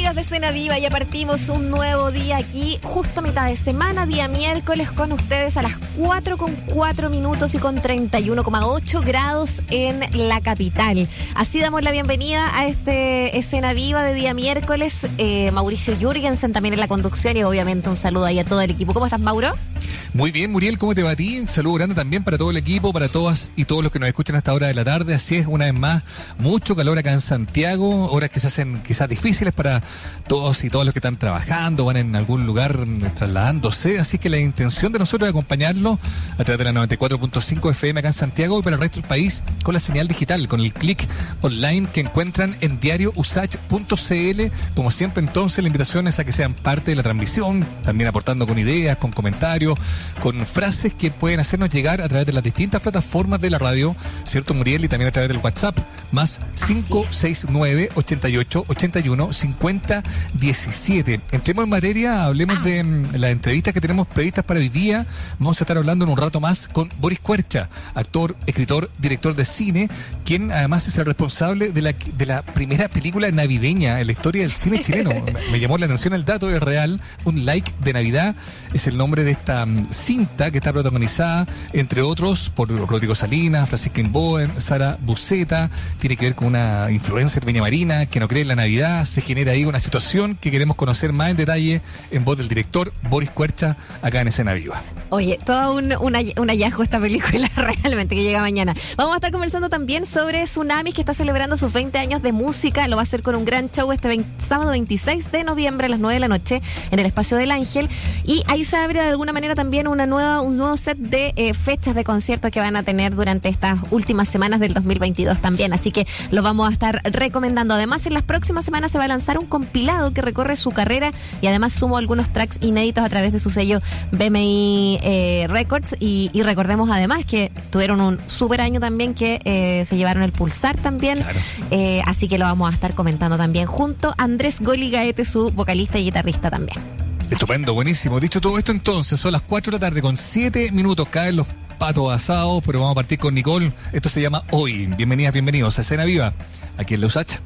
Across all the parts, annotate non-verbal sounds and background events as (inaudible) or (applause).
amigas de Cena Viva, ya partimos un nuevo día aquí, justo a mitad de semana, día miércoles, con ustedes a las 4 con 4 minutos y con 31,8 grados en la capital. Así damos la bienvenida a este Escena Viva de día miércoles. Eh, Mauricio Jürgensen también en la conducción y obviamente un saludo ahí a todo el equipo. ¿Cómo estás, Mauro? Muy bien, Muriel, ¿cómo te va a ti? Un saludo grande también para todo el equipo, para todas y todos los que nos escuchan a esta hora de la tarde. Así es, una vez más, mucho calor acá en Santiago, horas que se hacen quizás difíciles para todos y todos los que están trabajando, van en algún lugar trasladándose. Así que la intención de nosotros es acompañarlos a través de la 94.5 FM acá en Santiago y para el resto del país con la señal digital, con el clic online que encuentran en diariousach.cl. Como siempre, entonces, la invitación es a que sean parte de la transmisión, también aportando con ideas, con comentarios con frases que pueden hacernos llegar a través de las distintas plataformas de la radio, ¿cierto, Muriel? Y también a través del WhatsApp, más 569 88 81 50 17. Entremos en materia, hablemos ah. de mm, las entrevistas que tenemos previstas para hoy día. Vamos a estar hablando en un rato más con Boris Cuercha, actor, escritor, director de cine, quien además es el responsable de la, de la primera película navideña en la historia del cine chileno. (laughs) Me llamó la atención el dato, es real. Un like de Navidad es el nombre de esta mm, cinta que está protagonizada, entre otros, por Rodrigo Salinas, Francisca Bowen, Sara Buceta, tiene que ver con una influencer viña marina que no cree en la Navidad, se genera ahí una situación que queremos conocer más en detalle en voz del director Boris Cuercha, acá en Escena Viva. Oye, todo un, un, hallazgo esta película (laughs) realmente que llega mañana. Vamos a estar conversando también sobre Tsunamis que está celebrando sus 20 años de música. Lo va a hacer con un gran show este sábado 26 de noviembre a las 9 de la noche en el Espacio del Ángel. Y ahí se abre de alguna manera también una nueva, un nuevo set de eh, fechas de conciertos que van a tener durante estas últimas semanas del 2022 también. Así que lo vamos a estar recomendando. Además, en las próximas semanas se va a lanzar un compilado que recorre su carrera y además sumo algunos tracks inéditos a través de su sello BMI eh, Records y, recordemos además que tuvieron un super año también que eh, se llevaron el Pulsar también, eh, así que lo vamos a estar comentando también junto a Andrés Goligaete, su vocalista y guitarrista también. Estupendo, buenísimo. Dicho todo esto entonces, son las 4 de la tarde con 7 minutos, caen los patos asados, pero vamos a partir con Nicole. Esto se llama Hoy. Bienvenidas, bienvenidos a Escena Viva, aquí en Lausach.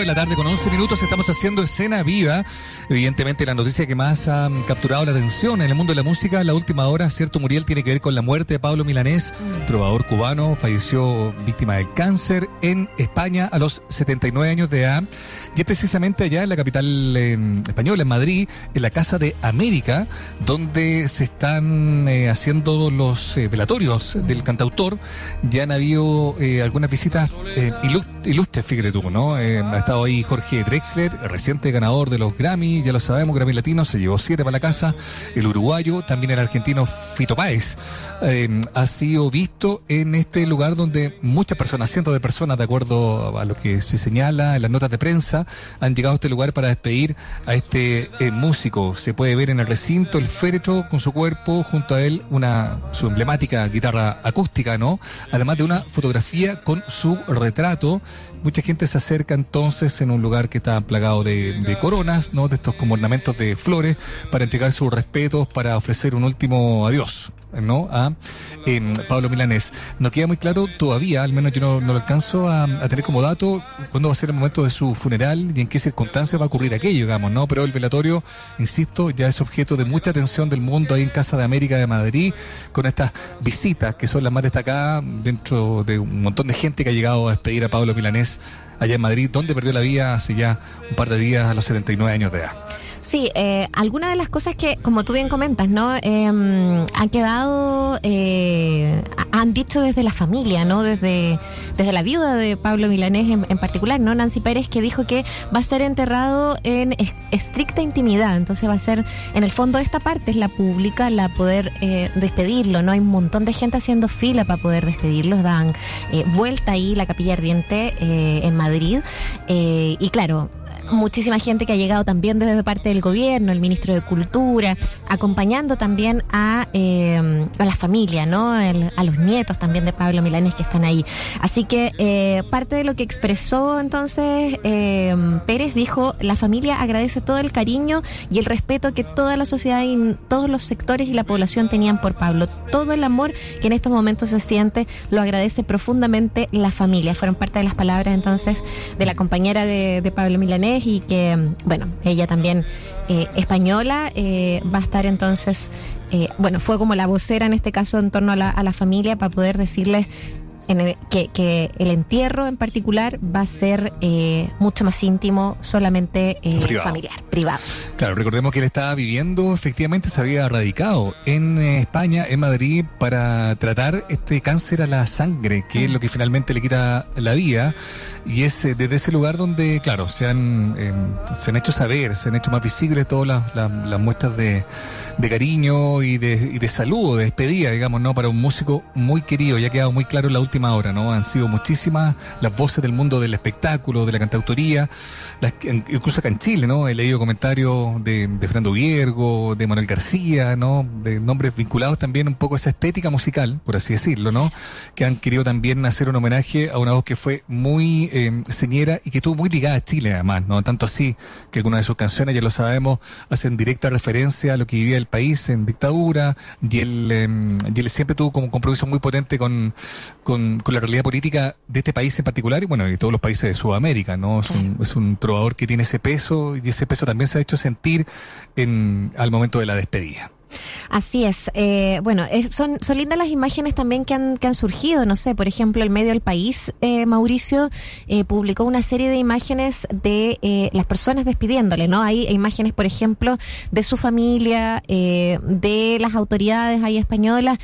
De la tarde con 11 minutos estamos haciendo escena viva. Evidentemente la noticia que más ha capturado la atención en el mundo de la música la última hora, cierto Muriel, tiene que ver con la muerte de Pablo Milanés, trovador cubano, falleció víctima del cáncer en España a los 79 años de edad. Y es precisamente allá en la capital española, en Madrid, en la Casa de América, donde se están eh, haciendo los eh, velatorios del cantautor. Ya han habido eh, algunas visitas ilustres, fíjate tú, ¿no? ha estado ahí Jorge Drexler, reciente ganador de los Grammy, ya lo sabemos, Grammy Latino, se llevó siete para la casa. El uruguayo, también el argentino Fito Páez, eh, ha sido visto en este lugar donde muchas personas, cientos de personas, de acuerdo a lo que se señala en las notas de prensa, han llegado a este lugar para despedir a este eh, músico. Se puede ver en el recinto el féretro con su cuerpo, junto a él una su emblemática guitarra acústica, ¿no? Además de una fotografía con su retrato. Mucha gente se acerca entonces en un lugar que está plagado de, coronas, ¿no? De estos como ornamentos de flores, para entregar sus respetos, para ofrecer un último adiós. ¿No? a em, Pablo Milanés. No queda muy claro todavía, al menos yo no, lo alcanzo a, tener como dato cuándo va a ser el momento de su funeral y en qué circunstancias va a ocurrir aquello, digamos, ¿no? Pero el velatorio, insisto, ya es objeto de mucha atención del mundo ahí en Casa de América de Madrid, con estas visitas que son las más destacadas dentro de un montón de gente que ha llegado a despedir a Pablo Milanés allá en Madrid, donde perdió la vida hace ya un par de días a los 79 años de edad. Sí, eh, algunas de las cosas que, como tú bien comentas, ¿no? Eh, han quedado, eh, han dicho desde la familia, ¿no? Desde, desde la viuda de Pablo Milanés en, particular, ¿no? Nancy Pérez, que dijo que va a ser enterrado en estricta intimidad. Entonces va a ser, en el fondo, esta parte es la pública, la poder eh, despedirlo, ¿no? Hay un montón de gente haciendo fila para poder despedirlo. Dan eh, vuelta ahí la capilla ardiente eh, en Madrid. y claro, muchísima gente que ha llegado también desde parte del gobierno, el ministro de Cultura, acompañando también a, eh, a la familia, ¿no? a los nietos también de Pablo Milanes que están ahí. Así que eh, parte de lo que expresó entonces eh, Pérez dijo, la familia agradece todo el cariño y el respeto que toda la sociedad y todos los sectores y la población tenían por Pablo. Todo el amor que en estos momentos se siente lo agradece profundamente la familia. Fueron parte de las palabras entonces de la compañera de, de Pablo Milanés y que, bueno, ella también eh, española eh, va a estar entonces, eh, bueno, fue como la vocera en este caso en torno a la, a la familia para poder decirles en que, el entierro en particular va a ser eh, mucho más íntimo, solamente eh, familiar, privado. Claro, recordemos que él estaba viviendo, efectivamente se había radicado en eh, España, en Madrid, para tratar este cáncer a la sangre, que es lo que finalmente le quita la vida. Y es desde ese lugar donde, claro, se han, se han hecho saber, se han hecho más visibles todas las, muestras de, cariño y de, y de saludo, de despedida, digamos, ¿no? Para un músico muy querido, ya ha quedado muy claro en la última hora, ¿no? Han sido muchísimas las voces del mundo del espectáculo, de la cantautoría, las, incluso acá en Chile, ¿no? He leído comentarios de, de Fernando Viergo, de Manuel García, ¿no? De nombres vinculados también un poco a esa estética musical, por así decirlo, ¿no? Que han querido también hacer un homenaje a una voz que fue muy muy eh, señera y que estuvo muy ligada a Chile además, ¿no? Tanto así que algunas de sus canciones, ya lo sabemos, hacen directa referencia a lo que vivía el país en dictadura y él, em, y él siempre tuvo como un compromiso muy potente con, con, con, la realidad política de este país en particular y bueno, y todos los países de Sudamérica, ¿no? Es, un, es un trovador que tiene ese peso y ese peso también se ha hecho sentir en, al momento de la despedida. Así es. Eh, bueno, son, son lindas las imágenes también que han, que han surgido. No sé, por ejemplo, el medio del país, eh, Mauricio, eh, publicó una serie de imágenes de eh, las personas despidiéndole, ¿no? Hay imágenes, por ejemplo, de su familia, eh, de las autoridades ahí españolas,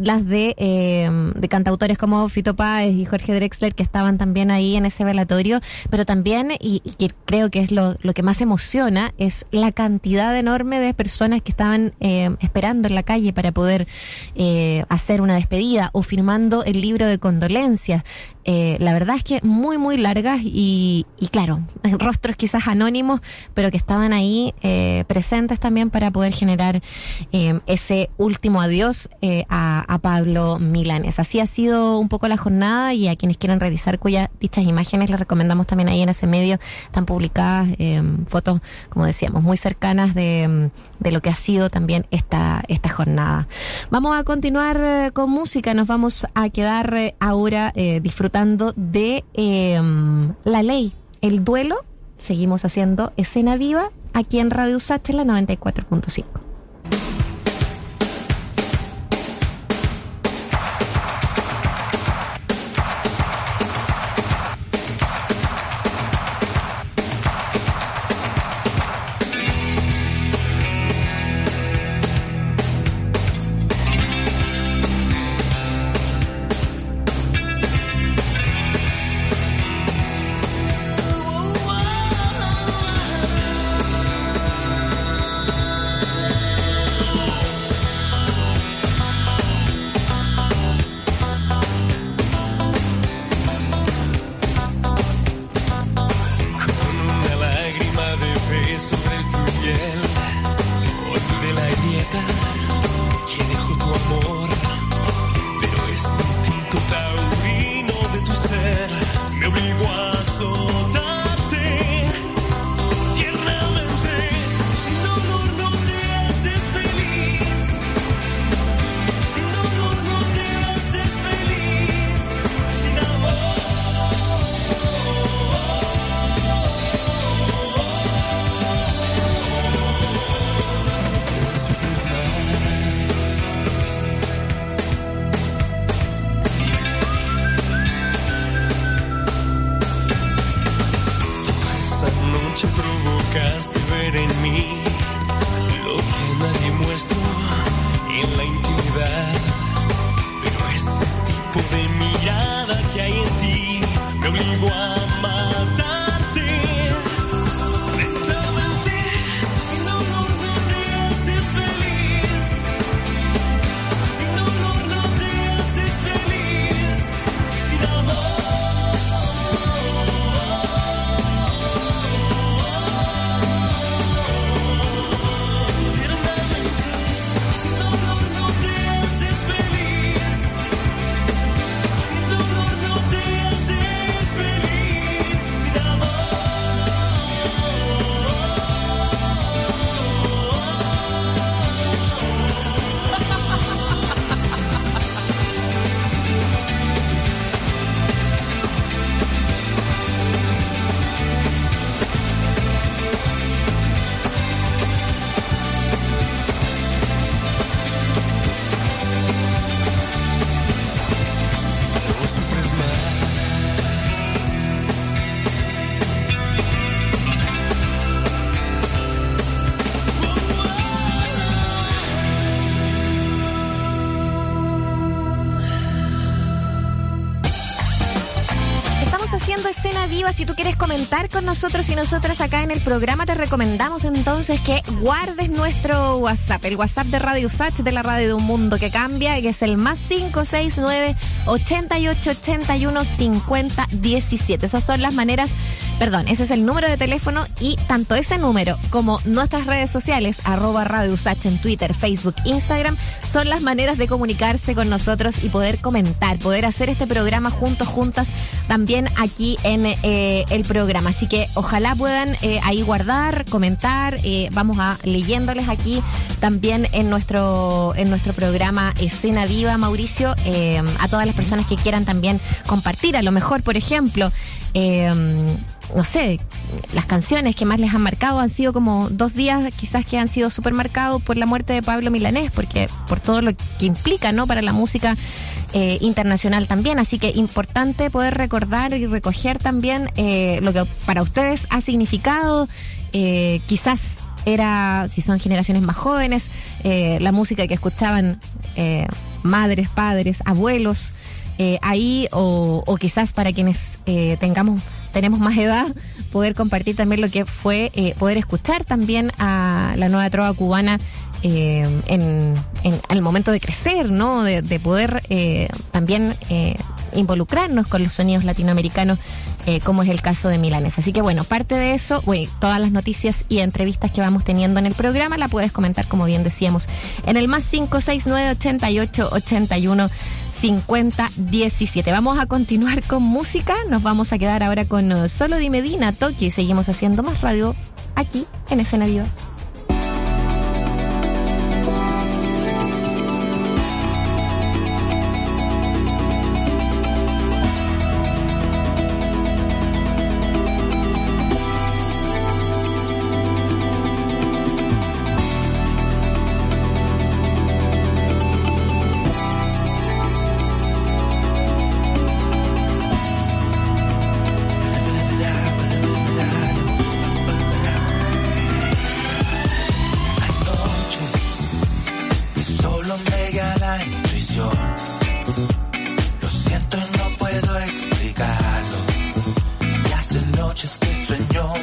las de, eh, de cantautores como Fito Páez y Jorge Drexler que estaban también ahí en ese velatorio, pero también, y, y creo que es lo, lo, que más emociona, es la cantidad enorme de personas que estaban eh, esperando en la calle para poder eh, hacer una despedida o firmando el libro de condolencias. Eh, la verdad es que muy, muy largas y, claro, (laughs) rostros quizás anónimos, pero que estaban ahí eh, presentes también para poder generar eh, ese último adiós a, Pablo Milanes. Así ha sido un poco la jornada y a quienes quieran revisar cuyas dichas imágenes les recomendamos también ahí en ese medio, están publicadas fotos, como decíamos, muy cercanas de, de, lo que ha sido también esta, esta jornada. Vamos a continuar con música, nos vamos a quedar ahora disfrutando disfrutando de eh, la ley, el duelo. Seguimos haciendo escena viva aquí en Radio Sacha, la 94.5. nosotros y nosotras acá en el programa, te recomendamos entonces que guardes nuestro WhatsApp, el WhatsApp de Radio Sach de la radio de un mundo que cambia, que es el más 569 88 81 50 17. Esas son las maneras Perdón, ese es el número de teléfono y tanto ese número como nuestras redes sociales, arroba Radio Usach en Twitter, Facebook, Instagram, son las maneras de comunicarse con nosotros y poder comentar, poder hacer este programa juntos, juntas, también aquí en eh, el programa. Así que ojalá puedan eh, ahí guardar, comentar, eh, vamos a leyéndoles aquí también en nuestro, en nuestro programa Escena Viva, Mauricio, a todas las personas que quieran también compartir, a lo mejor, por ejemplo, no sé, las canciones que más les han marcado han sido como dos días quizás que han sido súper marcados por la muerte de Pablo Milanés, porque por todo lo que implica, ¿no? Para la música eh, internacional también. Así que importante poder recordar y recoger también eh, lo que para ustedes ha significado, eh, quizás era, si son generaciones más jóvenes, la música que escuchaban madres, padres, abuelos, ahí, o, o, quizás para quienes tengamos tenemos más edad, poder compartir también lo que fue eh, poder escuchar también a la nueva trova cubana eh, en, en, el momento de crecer, ¿no? De, poder eh, también involucrarnos con los sonidos latinoamericanos, como es el caso de Milanes. Así que bueno, parte de eso, todas las noticias y entrevistas que vamos teniendo en el programa la puedes comentar, como bien decíamos, en el más 569 88 81 5017. Vamos a continuar con música. Nos vamos a quedar ahora con uh, Solo Di Medina, Tokio y seguimos haciendo más radio aquí en Escena Viva. 奋勇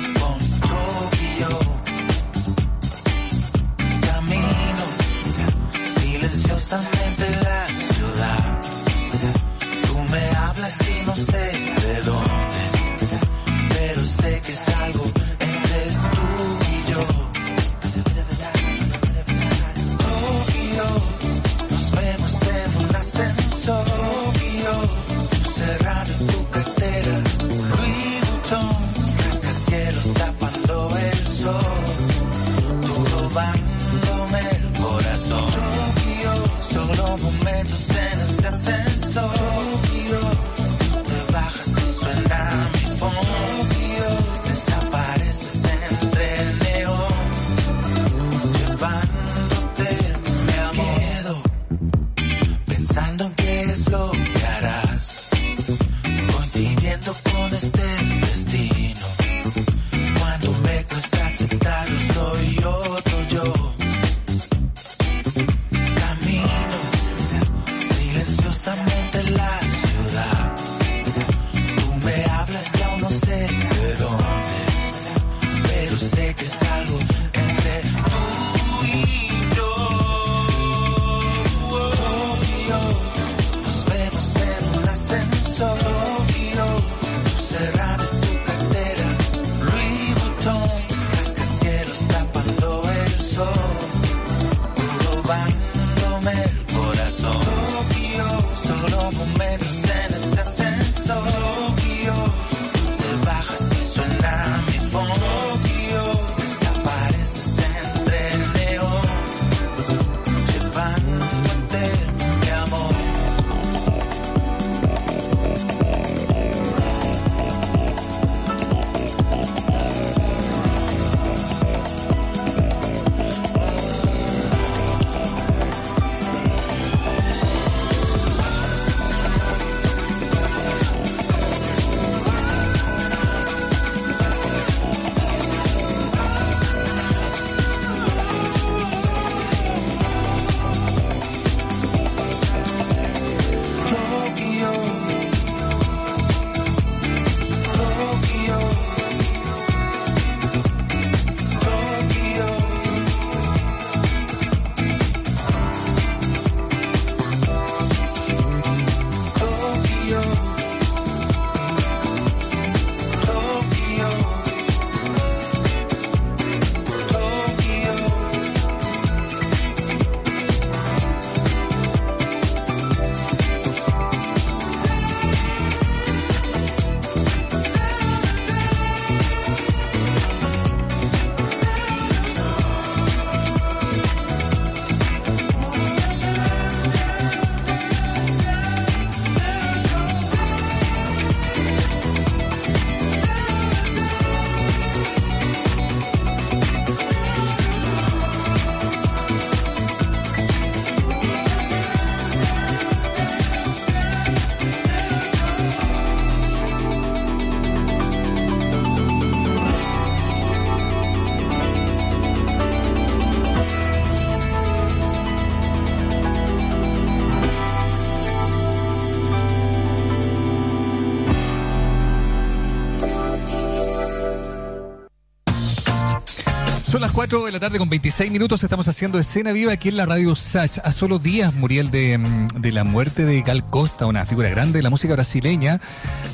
4 de la tarde con 26 minutos estamos haciendo escena viva aquí en la radio Sach. A solo días, Muriel, de, mm, de la muerte de Gal Costa, una figura grande de la música brasileña.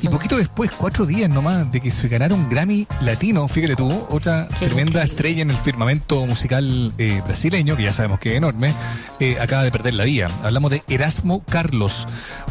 Y poquito después, cuatro días nomás, de que se ganara un Grammy latino, fíjate tú, otra tremenda estrella en el firmamento musical eh, brasileño, que ya sabemos que es enorme, eh, acaba de perder la vida. Hablamos de Erasmo Carlos,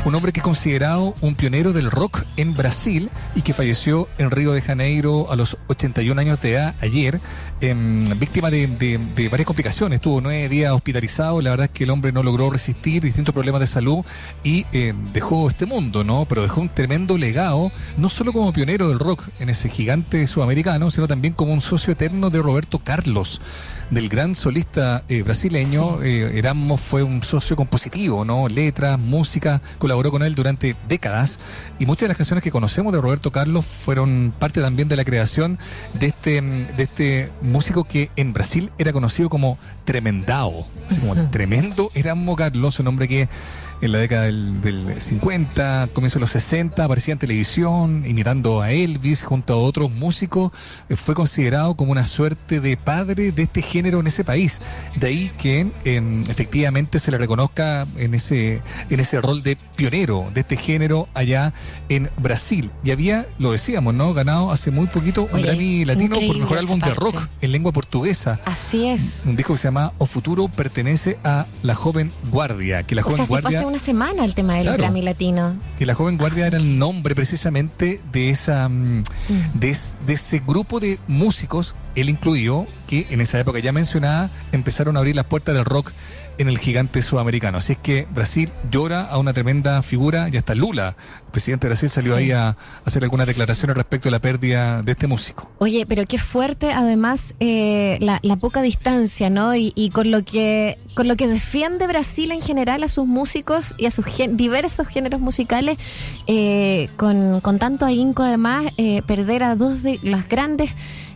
un hombre que es considerado un pionero del rock en Brasil y que falleció en Río de Janeiro a los 81 años de edad ayer. Em, víctima de, varias complicaciones. Estuvo nueve días hospitalizado. La verdad es que el hombre no logró resistir distintos problemas de salud y eh, dejó este mundo, ¿no? Pero dejó un tremendo legado, no solo como pionero del rock en ese gigante sudamericano, sino también como un socio eterno de Roberto Carlos del gran solista eh, brasileño. Eh, Erasmo fue un socio compositivo, ¿no? Letras, música, colaboró con él durante décadas y muchas de las canciones que conocemos de Roberto Carlos fueron parte también de la creación de este, de este músico que en Brasil era conocido como Tremendao, así como tremendo Erasmo Carlos, un hombre que en la década del, 50, comienzo de los 60, aparecía en televisión imitando a Elvis junto a otros músicos, eh, fue considerado como una suerte de padre de este género en ese país. De ahí que efectivamente se le reconozca en ese, en ese rol de pionero de este género allá en Brasil. Y había, lo decíamos, ¿no? Ganado hace muy poquito un Grammy latino por mejor álbum de rock en lengua portuguesa. Así es. Un disco que se llama O Futuro pertenece a la joven guardia, que la joven guardia una semana el tema del Grammy Latino. Que la joven guardia era el nombre precisamente de esa mm, de, de, ese grupo de músicos, él incluido, que en esa época ya mencionada, empezaron a abrir las puertas del rock en el gigante sudamericano. Así es que Brasil llora a una tremenda figura y hasta Lula, el presidente de Brasil, salió ahí a, hacer algunas declaraciones respecto a la pérdida de este músico. Oye, pero qué fuerte además eh, la, poca distancia, ¿no? Y, con lo que con lo que defiende Brasil en general a sus músicos y a sus diversos géneros musicales, eh, con, con tanto ahínco además, eh, perder a dos de las grandes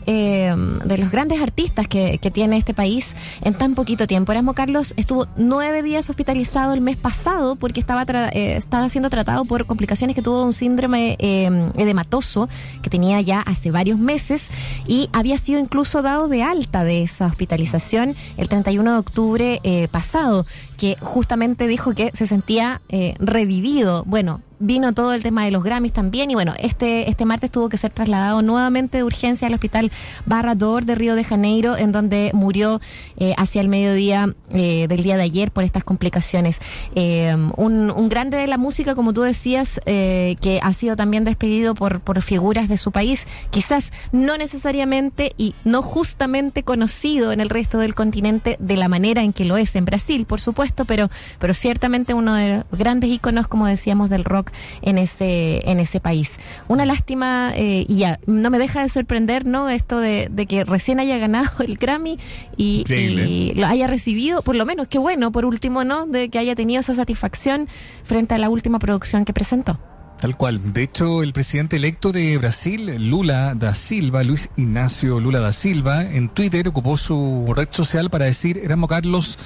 eh, de los grandes artistas que, tiene este país en tan poquito tiempo. Erasmo Carlos estuvo nueve días hospitalizado el mes pasado porque estaba, eh, estaba siendo tratado por complicaciones que tuvo un síndrome eh, edematoso que tenía ya hace varios meses y había sido incluso dado de alta de esa hospitalización el 31 de octubre pasado que justamente dijo que se sentía revivido. Bueno, vino todo el tema de los Grammys también y bueno, este, este martes tuvo que ser trasladado nuevamente de urgencia al hospital Barrador de Río de Janeiro, en donde murió eh, hacia el mediodía eh, del día de ayer por estas complicaciones. Eh, un, un, grande de la música, como tú decías, que ha sido también despedido por, por figuras de su país, quizás no necesariamente y no justamente conocido en el resto del continente de la manera en que lo es en Brasil, por supuesto, pero, pero ciertamente uno de los grandes íconos, como decíamos, del rock en ese, en ese país. Una lástima, eh, y ya, no me deja de sorprender, ¿no? Esto de, que recién haya ganado el Grammy y, lo haya recibido, por lo menos, qué bueno, por último, ¿no? De que haya tenido esa satisfacción frente a la última producción que presentó. Tal cual. De hecho, el presidente electo de Brasil, Lula da Silva, Luis Ignacio Lula da Silva, en Twitter ocupó su red social para decir, éramos Carlos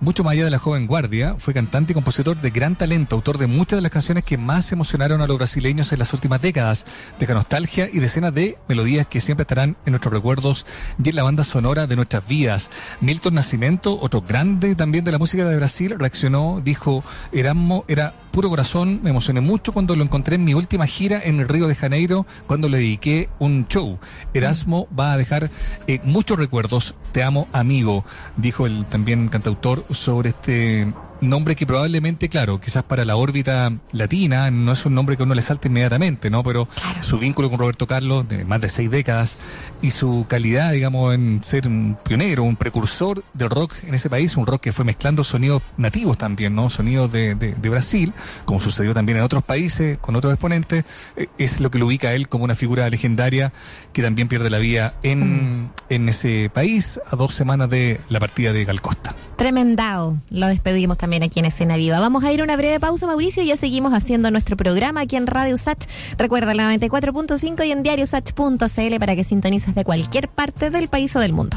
mucho más allá de la joven guardia, fue cantante y compositor de gran talento, autor de muchas de las canciones que más emocionaron a los brasileños en las últimas décadas. Deja nostalgia y decenas de melodías que siempre estarán en nuestros recuerdos y en la banda sonora de nuestras vidas. Milton Nascimento, otro grande también de la música de Brasil, reaccionó, dijo, Erasmo era puro corazón, me emocioné mucho cuando lo encontré en mi última gira en el Río de Janeiro, cuando le dediqué un show. Erasmo va a dejar eh, muchos recuerdos, te amo amigo, dijo el también cantautor sobre este nombre que probablemente, claro, quizás para la órbita latina no es un nombre que uno le salte inmediatamente, ¿no? Pero su vínculo con Roberto Carlos de más de seis décadas y su calidad, digamos, en ser un pionero, un precursor del rock en ese país, un rock que fue mezclando sonidos nativos también, ¿no? Sonidos de, de, Brasil, como sucedió también en otros países con otros exponentes, eh, es lo que lo ubica a él como una figura legendaria que también pierde la vida en, mm. en ese país a dos semanas de la partida de Gal Costa. Tremendao, lo despedimos también también aquí en Escena Viva. Vamos a ir a una breve pausa, Mauricio, y ya seguimos haciendo nuestro programa aquí en Radio Sach. Recuerda la 94.5 y en diariosach.cl para que sintonices de cualquier parte del país o del mundo.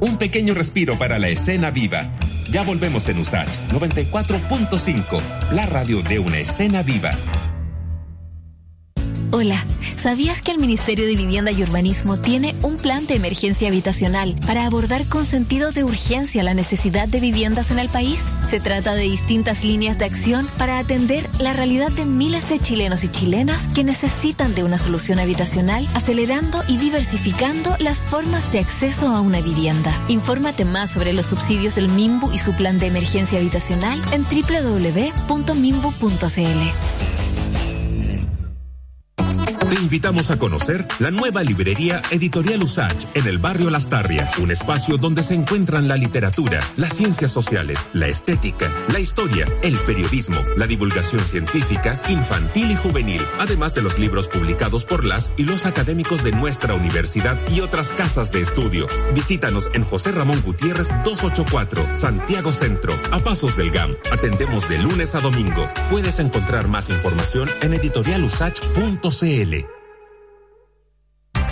Un pequeño respiro para la escena viva. Ya volvemos en USACH 94.5, la radio de una escena viva. Hola, ¿sabías que el Ministerio de Vivienda y Urbanismo tiene un plan de emergencia habitacional para abordar con sentido de urgencia la necesidad de viviendas en el país? Se trata de distintas líneas de acción para atender la realidad de miles de chilenos y chilenas que necesitan de una solución habitacional, acelerando y diversificando las formas de acceso a una vivienda. Infórmate más sobre los subsidios del MIMBU y su plan de emergencia habitacional en www.mimbu.cl. Te invitamos a conocer la nueva librería Editorial Usach en el barrio Lastarria, un espacio donde se encuentran la literatura, las ciencias sociales, la estética, la historia, el periodismo, la divulgación científica, infantil y juvenil, además de los libros publicados por las y los académicos de nuestra universidad y otras casas de estudio. Visítanos en José Ramón Gutiérrez 284, Santiago Centro, a pasos del GAM. Atendemos de lunes a domingo. Puedes encontrar más información en editorialusach.cl.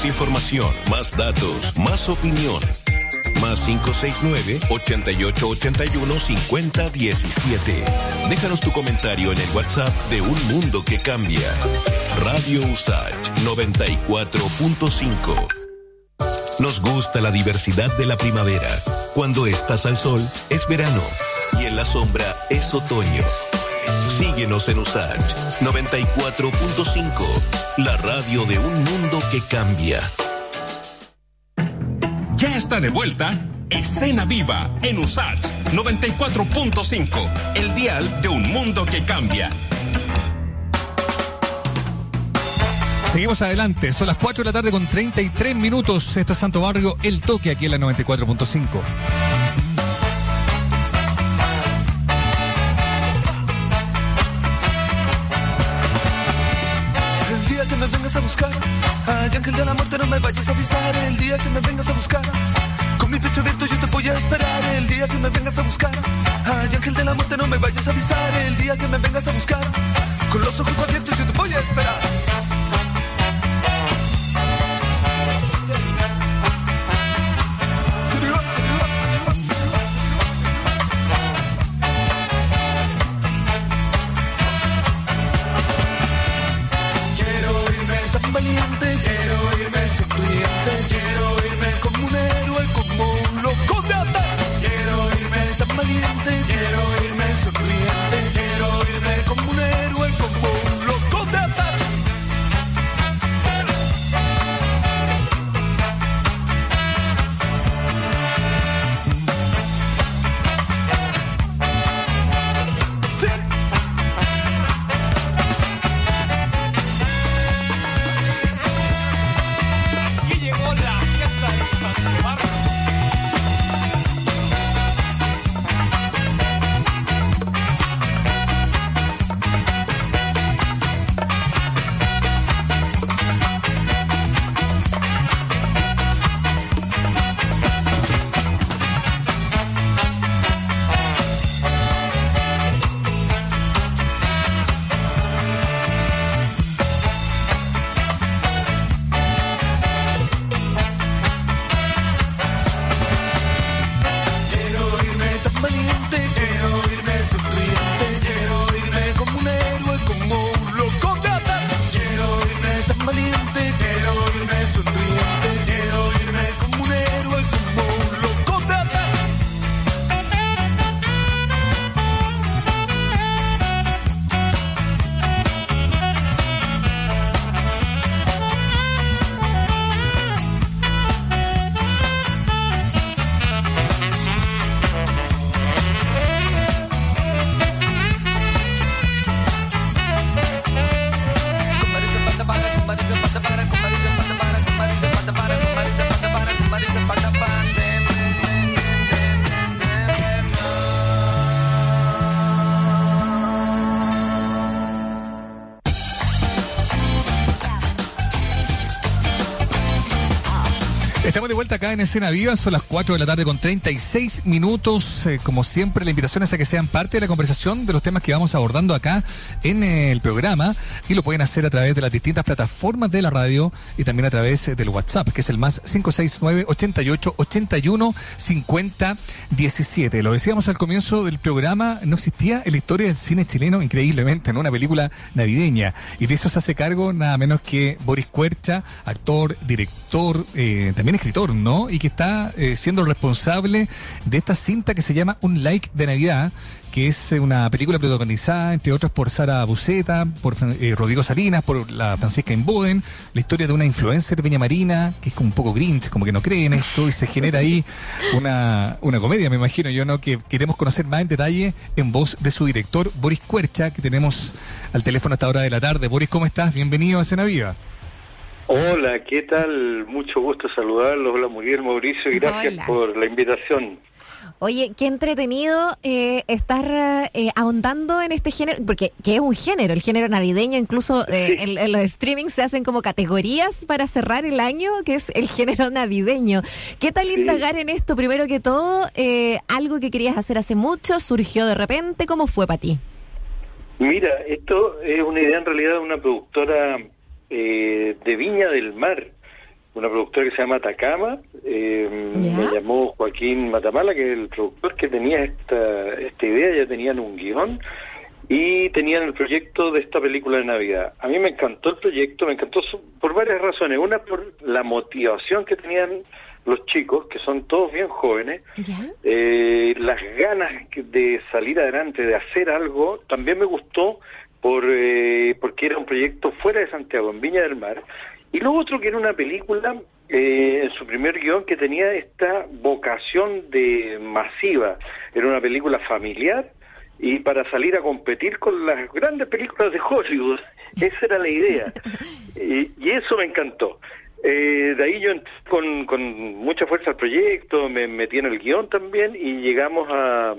Más información, más datos, más opinión. Más 569-8881-5017. Déjanos tu comentario en el WhatsApp de Un Mundo que Cambia. Radio Usach 94.5. Nos gusta la diversidad de la primavera. Cuando estás al sol, es verano. Y en la sombra, es otoño. Síguenos en Usach 94.5, la radio de un mundo que cambia. Ya está de vuelta Escena Viva en Usach 94.5, el dial de un mundo que cambia. Seguimos adelante, son las 4 de la tarde con 33 minutos. Esto es Santo Barrio, el toque aquí en la 94.5. que me vengas a Estamos de vuelta acá en Escena Viva, son las 4 de la tarde con 36 minutos. Eh, como siempre, la invitación es a que sean parte de la conversación de los temas que vamos abordando acá en el programa y lo pueden hacer a través de las distintas plataformas de la radio y también a través del WhatsApp, que es el más 569 88 81 50 17. Lo decíamos al comienzo del programa, no existía en la historia del cine chileno increíblemente, en una película navideña y de eso se hace cargo nada menos que Boris Cuercha, actor, director, eh, también escritor, ¿no? Y que está eh, siendo responsable de esta cinta que se llama Un Like de Navidad, que es una película protagonizada, entre otros, por Sara Buceta, por eh, Rodrigo Salinas, por la Francisca Inboden, la historia de una influencer Peña Marina, que es como un poco grinch, como que no cree en esto, y se genera ahí una, una comedia, me imagino yo, ¿no? Que queremos conocer más en detalle en voz de su director, Boris Cuercha, que tenemos al teléfono a esta hora de la tarde. Boris, ¿cómo estás? Bienvenido a Cena Viva. Hola, ¿qué tal? Mucho gusto saludarlos. Hola, Miguel Mauricio, y gracias por la invitación. Oye, qué entretenido eh, estar eh, ahondando en este género, porque que es un género, el género navideño, incluso eh, en, los streamings se hacen como categorías para cerrar el año, que es el género navideño. ¿Qué tal indagar en esto? Primero que todo, algo que querías hacer hace mucho, surgió de repente, ¿cómo fue para ti? Mira, esto es una idea en realidad de una productora eh, de Viña del Mar, una productora que se llama Atacama. Eh, me llamó Joaquín Matamala, que es el productor que tenía esta, esta idea, ya tenían un guion y tenían el proyecto de esta película de Navidad. A mí me encantó el proyecto, me encantó por varias razones. Una, por la motivación que tenían los chicos, que son todos bien jóvenes, eh, las ganas de salir adelante, de hacer algo, también me gustó por eh, porque era un proyecto fuera de Santiago, en Viña del Mar, y lo otro que era una película eh, en su primer guion que tenía esta vocación de masiva, era una película familiar y para salir a competir con las grandes películas de Hollywood, (laughs) esa era la idea, y, eso me encantó. Eh, de ahí yo con, con mucha fuerza al proyecto, me metí en el guion también y llegamos a...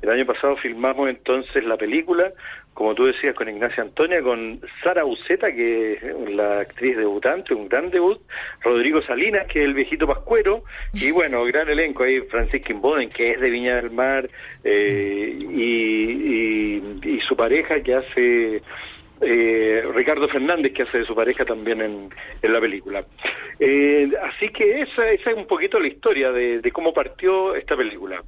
El año pasado filmamos entonces la película como tú decías, con Ignacia Antonia, con Sara Uceta, que es la actriz debutante, un gran debut, Rodrigo Salinas, que es el viejito pascuero, y bueno, gran elenco ahí, Francisca Imboden, que es de Viña del Mar, eh, y, su pareja que hace... Eh, Ricardo Fernández, que hace de su pareja también en, la película. Eh, así que esa, esa es un poquito la historia de cómo partió esta película.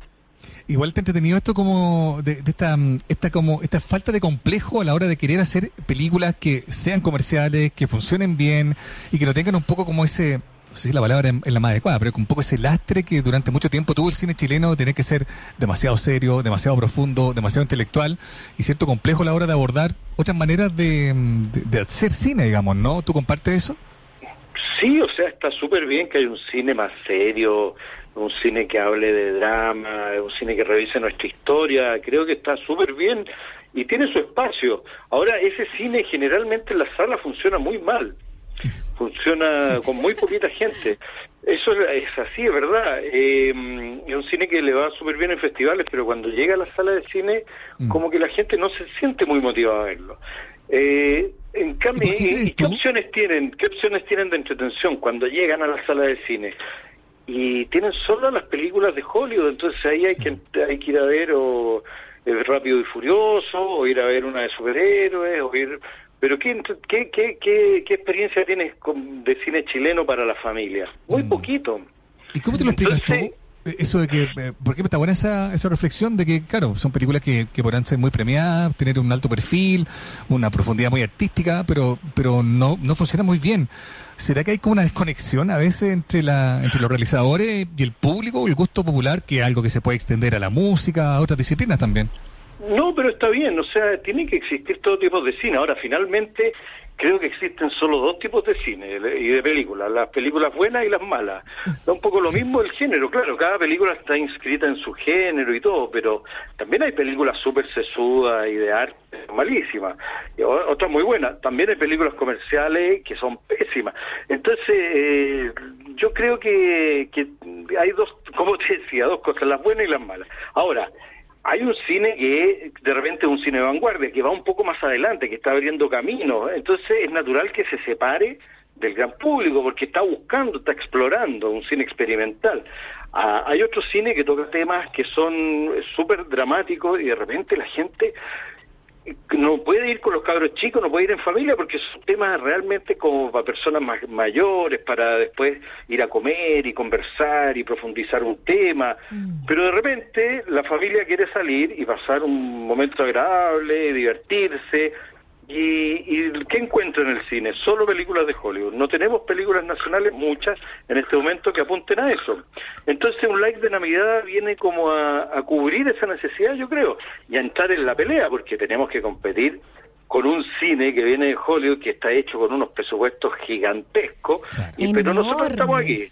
Igual te ha entretenido esto como de, esta, esta como esta falta de complejo a la hora de querer hacer películas que sean comerciales, que funcionen bien y que no tengan un poco como ese, no sé si la palabra es la más adecuada, pero un poco ese lastre que durante mucho tiempo tuvo el cine chileno de tener que ser demasiado serio, demasiado profundo, demasiado intelectual y cierto complejo a la hora de abordar otras maneras de, de hacer cine, digamos, ¿no? ¿Tú compartes eso? Sí, o sea, está súper bien que haya un cine más serio, un cine que hable de drama, un cine que revise nuestra historia, creo que está súper bien y tiene su espacio. Ahora, ese cine generalmente en la sala funciona muy mal, funciona con muy poquita gente. Eso es así, es verdad. Eh, es un cine que le va súper bien en festivales, pero cuando llega a la sala de cine, mm. como que la gente no se siente muy motivada a verlo. Eh, en cambio, ¿qué opciones tienen? ¿Qué opciones tienen de entretención cuando llegan a la sala de cine? Y tienen solo las películas de Hollywood, entonces ahí hay que hay que ir a ver o el Rápido y Furioso o ir a ver una de superhéroes o ir pero ¿qué, qué, qué, qué, experiencia tienes de cine chileno para la familia? Muy mm. poquito. ¿Y cómo te lo explicas tú? Eh, eso de que, eh, ¿por qué está buena esa, esa reflexión de que, claro, son películas que, que podrán ser muy premiadas, tener un alto perfil, una profundidad muy artística, pero, pero no, no funciona muy bien. ¿Será que hay como una desconexión a veces entre, la, entre los realizadores y el público, el gusto popular, que es algo que se puede extender a la música, a otras disciplinas también? No, pero está bien, o sea, tiene que existir todo tipo de cine. Ahora, finalmente, creo que existen solo dos tipos de cine y de películas, las películas buenas y las malas. Da un poco lo mismo el género, claro, cada película está inscrita en su género y todo, pero también hay películas súper sesudas y de arte malísimas, y otras muy buenas. También hay películas comerciales que son pésimas. Entonces, eh, yo creo que, que hay dos, como te decía, dos cosas, las buenas y las malas. Ahora, hay un cine que de repente es un cine de vanguardia, que va un poco más adelante, que está abriendo camino. Entonces es natural que se separe del gran público, porque está buscando, está explorando un cine experimental. Ah, hay otro cine que toca temas que son súper dramáticos y de repente la gente no puede ir con los cabros chicos, no puede ir en familia porque son temas realmente como para personas más mayores, para después ir a comer y conversar y profundizar un tema. Mm. Pero de repente la familia quiere salir y pasar un momento agradable, divertirse, ¿Y, qué encuentro en el cine? Solo películas de Hollywood. No tenemos películas nacionales, muchas, en este momento que apunten a eso. Entonces un like de Navidad viene como a, cubrir esa necesidad, yo creo, y a entrar en la pelea, porque tenemos que competir con un cine que viene de Hollywood, que está hecho con unos presupuestos gigantescos, y, pero nosotros estamos aquí.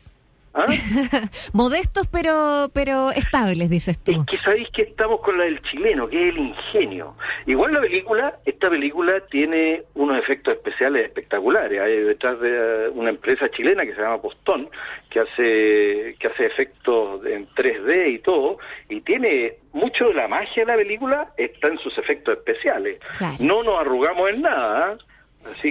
¿Ah? (laughs) Modestos pero pero estables, dices tú. Es que sabéis que estamos con la del chileno, que es el ingenio. Igual la película, esta película tiene unos efectos especiales espectaculares. Hay detrás de una empresa chilena que se llama Postón, que hace que hace efectos en 3D y todo, y tiene mucho de la magia de la película está en sus efectos especiales. No nos arrugamos en nada.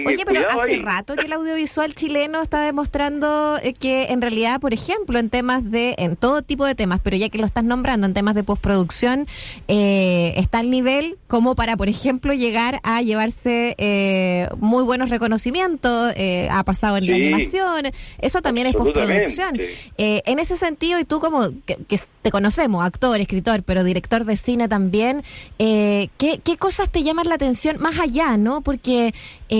Oye, pero hace rato que el (laughs) audiovisual chileno está demostrando eh, que en realidad, por ejemplo, en temas de, en todo tipo de temas, pero ya que lo estás nombrando, en temas de postproducción, eh, está al nivel como para, por ejemplo, llegar a llevarse eh, muy buenos reconocimientos, ha pasado en la animación, eso también es postproducción. en ese sentido, y tú como que, te conocemos, actor, escritor, pero director de cine también, ¿qué, ¿qué cosas te llaman la atención más allá, no? Porque... Eh,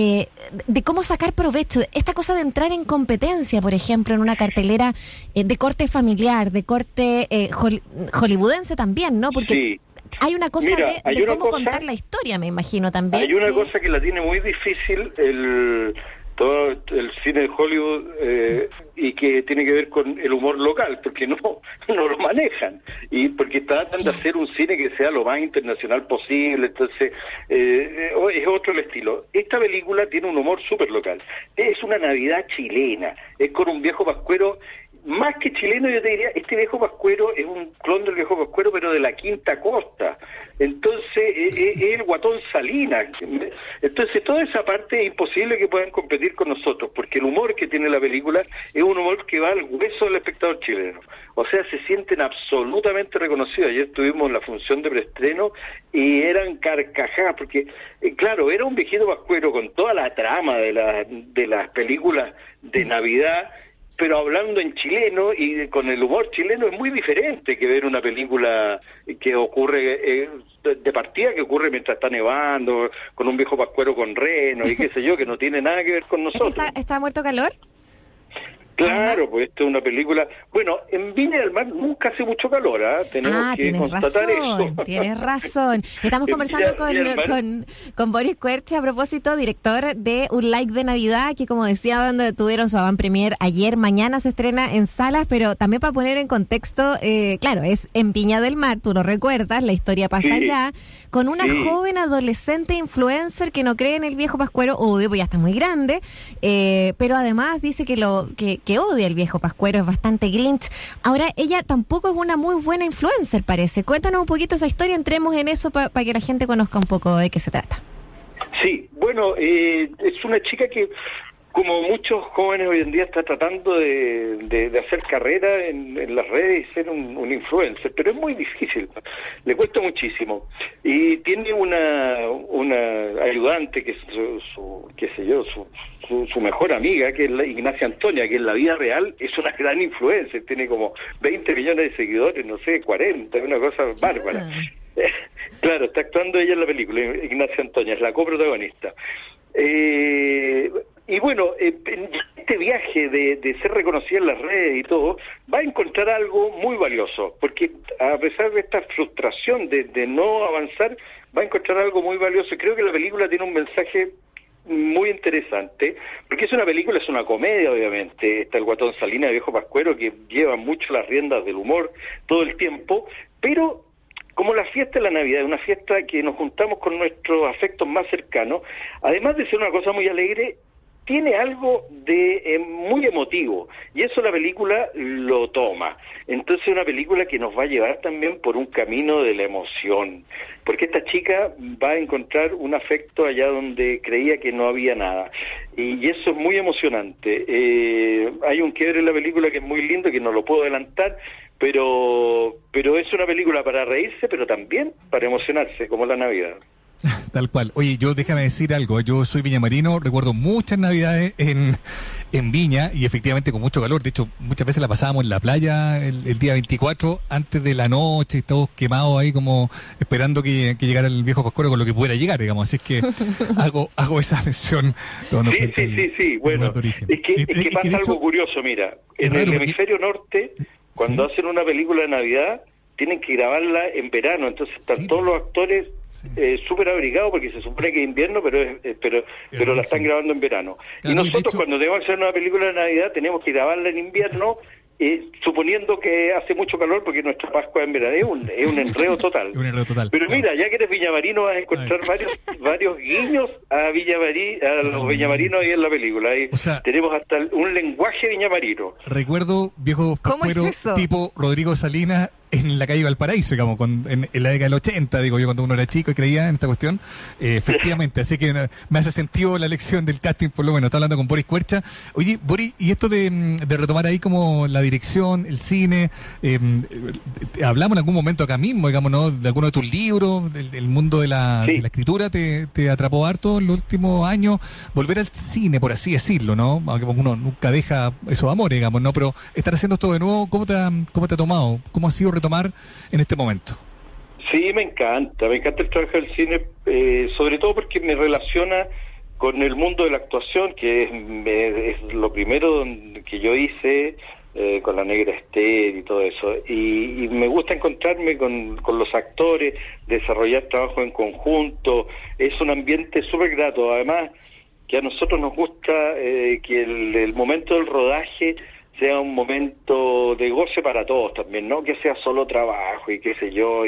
de cómo sacar provecho. Esta cosa de entrar en competencia, por ejemplo, en una cartelera eh, de corte familiar, de corte eh, hollywoodense también, ¿no? Porque hay una cosa de, cómo contar la historia, me imagino también. Hay una cosa que la tiene muy difícil el todo el cine de Hollywood eh, y que tiene que ver con el humor local, porque no, (laughs) no lo manejan, y porque tratan de hacer un cine que sea lo más internacional posible, entonces eh, es otro el estilo. Esta película tiene un humor súper local, es una Navidad chilena, es con un viejo pascuero más que chileno, yo te diría, este viejo pascuero es un clon del viejo pascuero, pero de la quinta costa. Entonces, es, el guatón Salinas. Entonces, toda esa parte es imposible que puedan competir con nosotros, porque el humor que tiene la película es un humor que va al hueso del espectador chileno. O sea, se sienten absolutamente reconocidos. Ayer estuvimos en la función de preestreno y eran carcajadas, porque, eh, claro, era un viejito pascuero con toda la trama de, la, de las películas de Navidad pero hablando en chileno y con el humor chileno es muy diferente que ver una película que ocurre eh, de partida que ocurre mientras está nevando, con un viejo pascuero con reno y qué sé yo, que no tiene nada que ver con nosotros. ¿Está, está muerto calor? Claro, pues esto es una película. Bueno, en Viña del Mar nunca hace mucho calor, ¿ah? Tenemos ah, que constatar razón, eso. (laughs) Tienes razón. Estamos conversando con, con, Boris Cuerche a propósito, director de Un Like de Navidad, que como decía, donde tuvieron su avant premier ayer, mañana se estrena en salas, pero también para poner en contexto, eh, claro, es en Viña del Mar, tú lo recuerdas, la historia pasa allá, con una joven adolescente influencer que no cree en el viejo pascuero, obvio, pues ya está muy grande, eh, pero además dice que lo que que odia el viejo Pascuero, es bastante grinch. Ahora, ella tampoco es una muy buena influencer, parece. Cuéntanos un poquito esa historia, entremos en eso para que la gente conozca un poco de qué se trata. Sí, bueno, eh, es una chica que como muchos jóvenes hoy en día está tratando de, hacer carrera en, las redes y ser un, influencer, pero es muy difícil, le cuesta muchísimo. Y tiene una, una ayudante que es su, qué sé yo, su, su, mejor amiga, que es la Ignacia Antonia, que en la vida real es una gran influencer, tiene como 20 millones de seguidores, no sé, 40, una cosa bárbara. Ah. (laughs) claro, está actuando ella en la película, Ignacia Antonia, es la coprotagonista. Eh, y bueno, eh, este viaje de, ser reconocida en las redes y todo, va a encontrar algo muy valioso, porque a pesar de esta frustración de, no avanzar, va a encontrar algo muy valioso. Creo que la película tiene un mensaje muy interesante, porque es una película, es una comedia, obviamente. Está el guatón Salina de Viejo Pascuero, que lleva mucho las riendas del humor todo el tiempo, pero como la fiesta de la Navidad, una fiesta que nos juntamos con nuestros afectos más cercanos, además de ser una cosa muy alegre, tiene algo de eh, muy emotivo y eso la película lo toma. Entonces es una película que nos va a llevar también por un camino de la emoción, porque esta chica va a encontrar un afecto allá donde creía que no había nada y, eso es muy emocionante. Eh, hay un quiebre en la película que es muy lindo que no lo puedo adelantar, pero pero es una película para reírse, pero también para emocionarse, como la Navidad. (laughs) Tal cual. Oye, yo déjame decir algo. Yo soy viñamarino, recuerdo muchas navidades en, en Viña y efectivamente con mucho calor. De hecho, muchas veces la pasábamos en la playa el, día 24 antes de la noche y todos quemados ahí como esperando que, llegara el viejo Pascuero con lo que pudiera llegar, digamos. Así es que (laughs) hago, hago esa mención. Sí, sí, sí, sí. Bueno, es que, es que pasa algo curioso, mira. En el hemisferio norte, cuando hacen una película de Navidad, tienen que grabarla en verano, entonces están todos los actores eh, súper abrigados porque se supone que es invierno, pero eh, pero pero la están grabando en verano. y nosotros cuando debemos hacer una película de Navidad tenemos que grabarla en invierno (laughs) eh, suponiendo que hace mucho calor porque nuestra Pascua en verano es un, es un enredo total. (laughs) Pero mira, ya que eres villamarino vas a encontrar varios varios guiños a Villamarí, a los viñamarinos ahí en la película. Ahí tenemos hasta un lenguaje viñamarino. Recuerdo viejo pascuero tipo Rodrigo Salinas en la calle Valparaíso, digamos, en, la década del 80, digo yo, cuando uno era chico y creía en esta cuestión. Eh, efectivamente, así que me hace sentido la lección del casting, por lo menos. Está hablando con Boris Cuercha. Oye, Boris, y esto de, retomar ahí como la dirección, el cine, em, eh, hablamos en algún momento acá mismo, digamos, ¿no? De alguno de tus libros, del, mundo de la, escritura, te, te, atrapó harto en los últimos años. Volver al cine, por así decirlo, ¿no? Aunque uno nunca deja esos amores, digamos, ¿no? Pero estar haciendo esto de nuevo, ¿cómo te ha, cómo te ha tomado? ¿Cómo ha sido tomar en este momento? Sí, me encanta, me encanta el trabajo del cine, eh, sobre todo porque me relaciona con el mundo de la actuación, que es, lo primero que yo hice eh, con la negra Esther y todo eso. Y, me gusta encontrarme con, los actores, desarrollar trabajo en conjunto, es un ambiente súper grato. Además, que a nosotros nos gusta eh, que el momento del rodaje sea un momento de goce para todos también, no que sea solo trabajo y qué sé yo,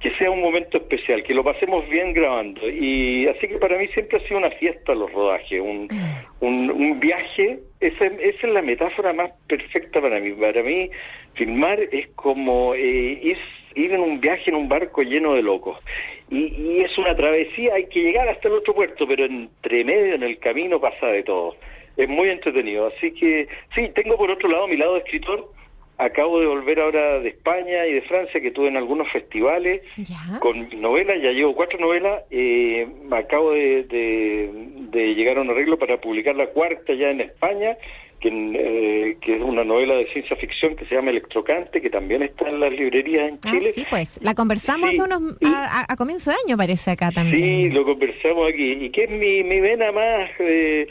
que sea un momento especial, que lo pasemos bien grabando. Y así que para mí siempre ha sido una fiesta los rodajes, un, un, viaje, esa, esa, es la metáfora más perfecta para mí. Para mí, filmar es como eh, ir en un viaje en un barco lleno de locos. Y, y es una travesía, hay que llegar hasta el otro puerto, pero entre medio en el camino pasa de todo es muy entretenido. Así que sí, tengo por otro lado mi lado de escritor. Acabo de volver ahora de España y de Francia, que tuve en algunos festivales con novelas, ya llevo cuatro novelas. Eh, acabo de, de, llegar a un arreglo para publicar la cuarta ya en España, que, eh, que, es una novela de ciencia ficción que se llama Electrocante, que también está en las librerías en ah, Chile. sí, pues, la conversamos unos, a, comienzo de año, parece acá también. Sí, lo conversamos aquí. Y que es mi, mi vena más... Eh,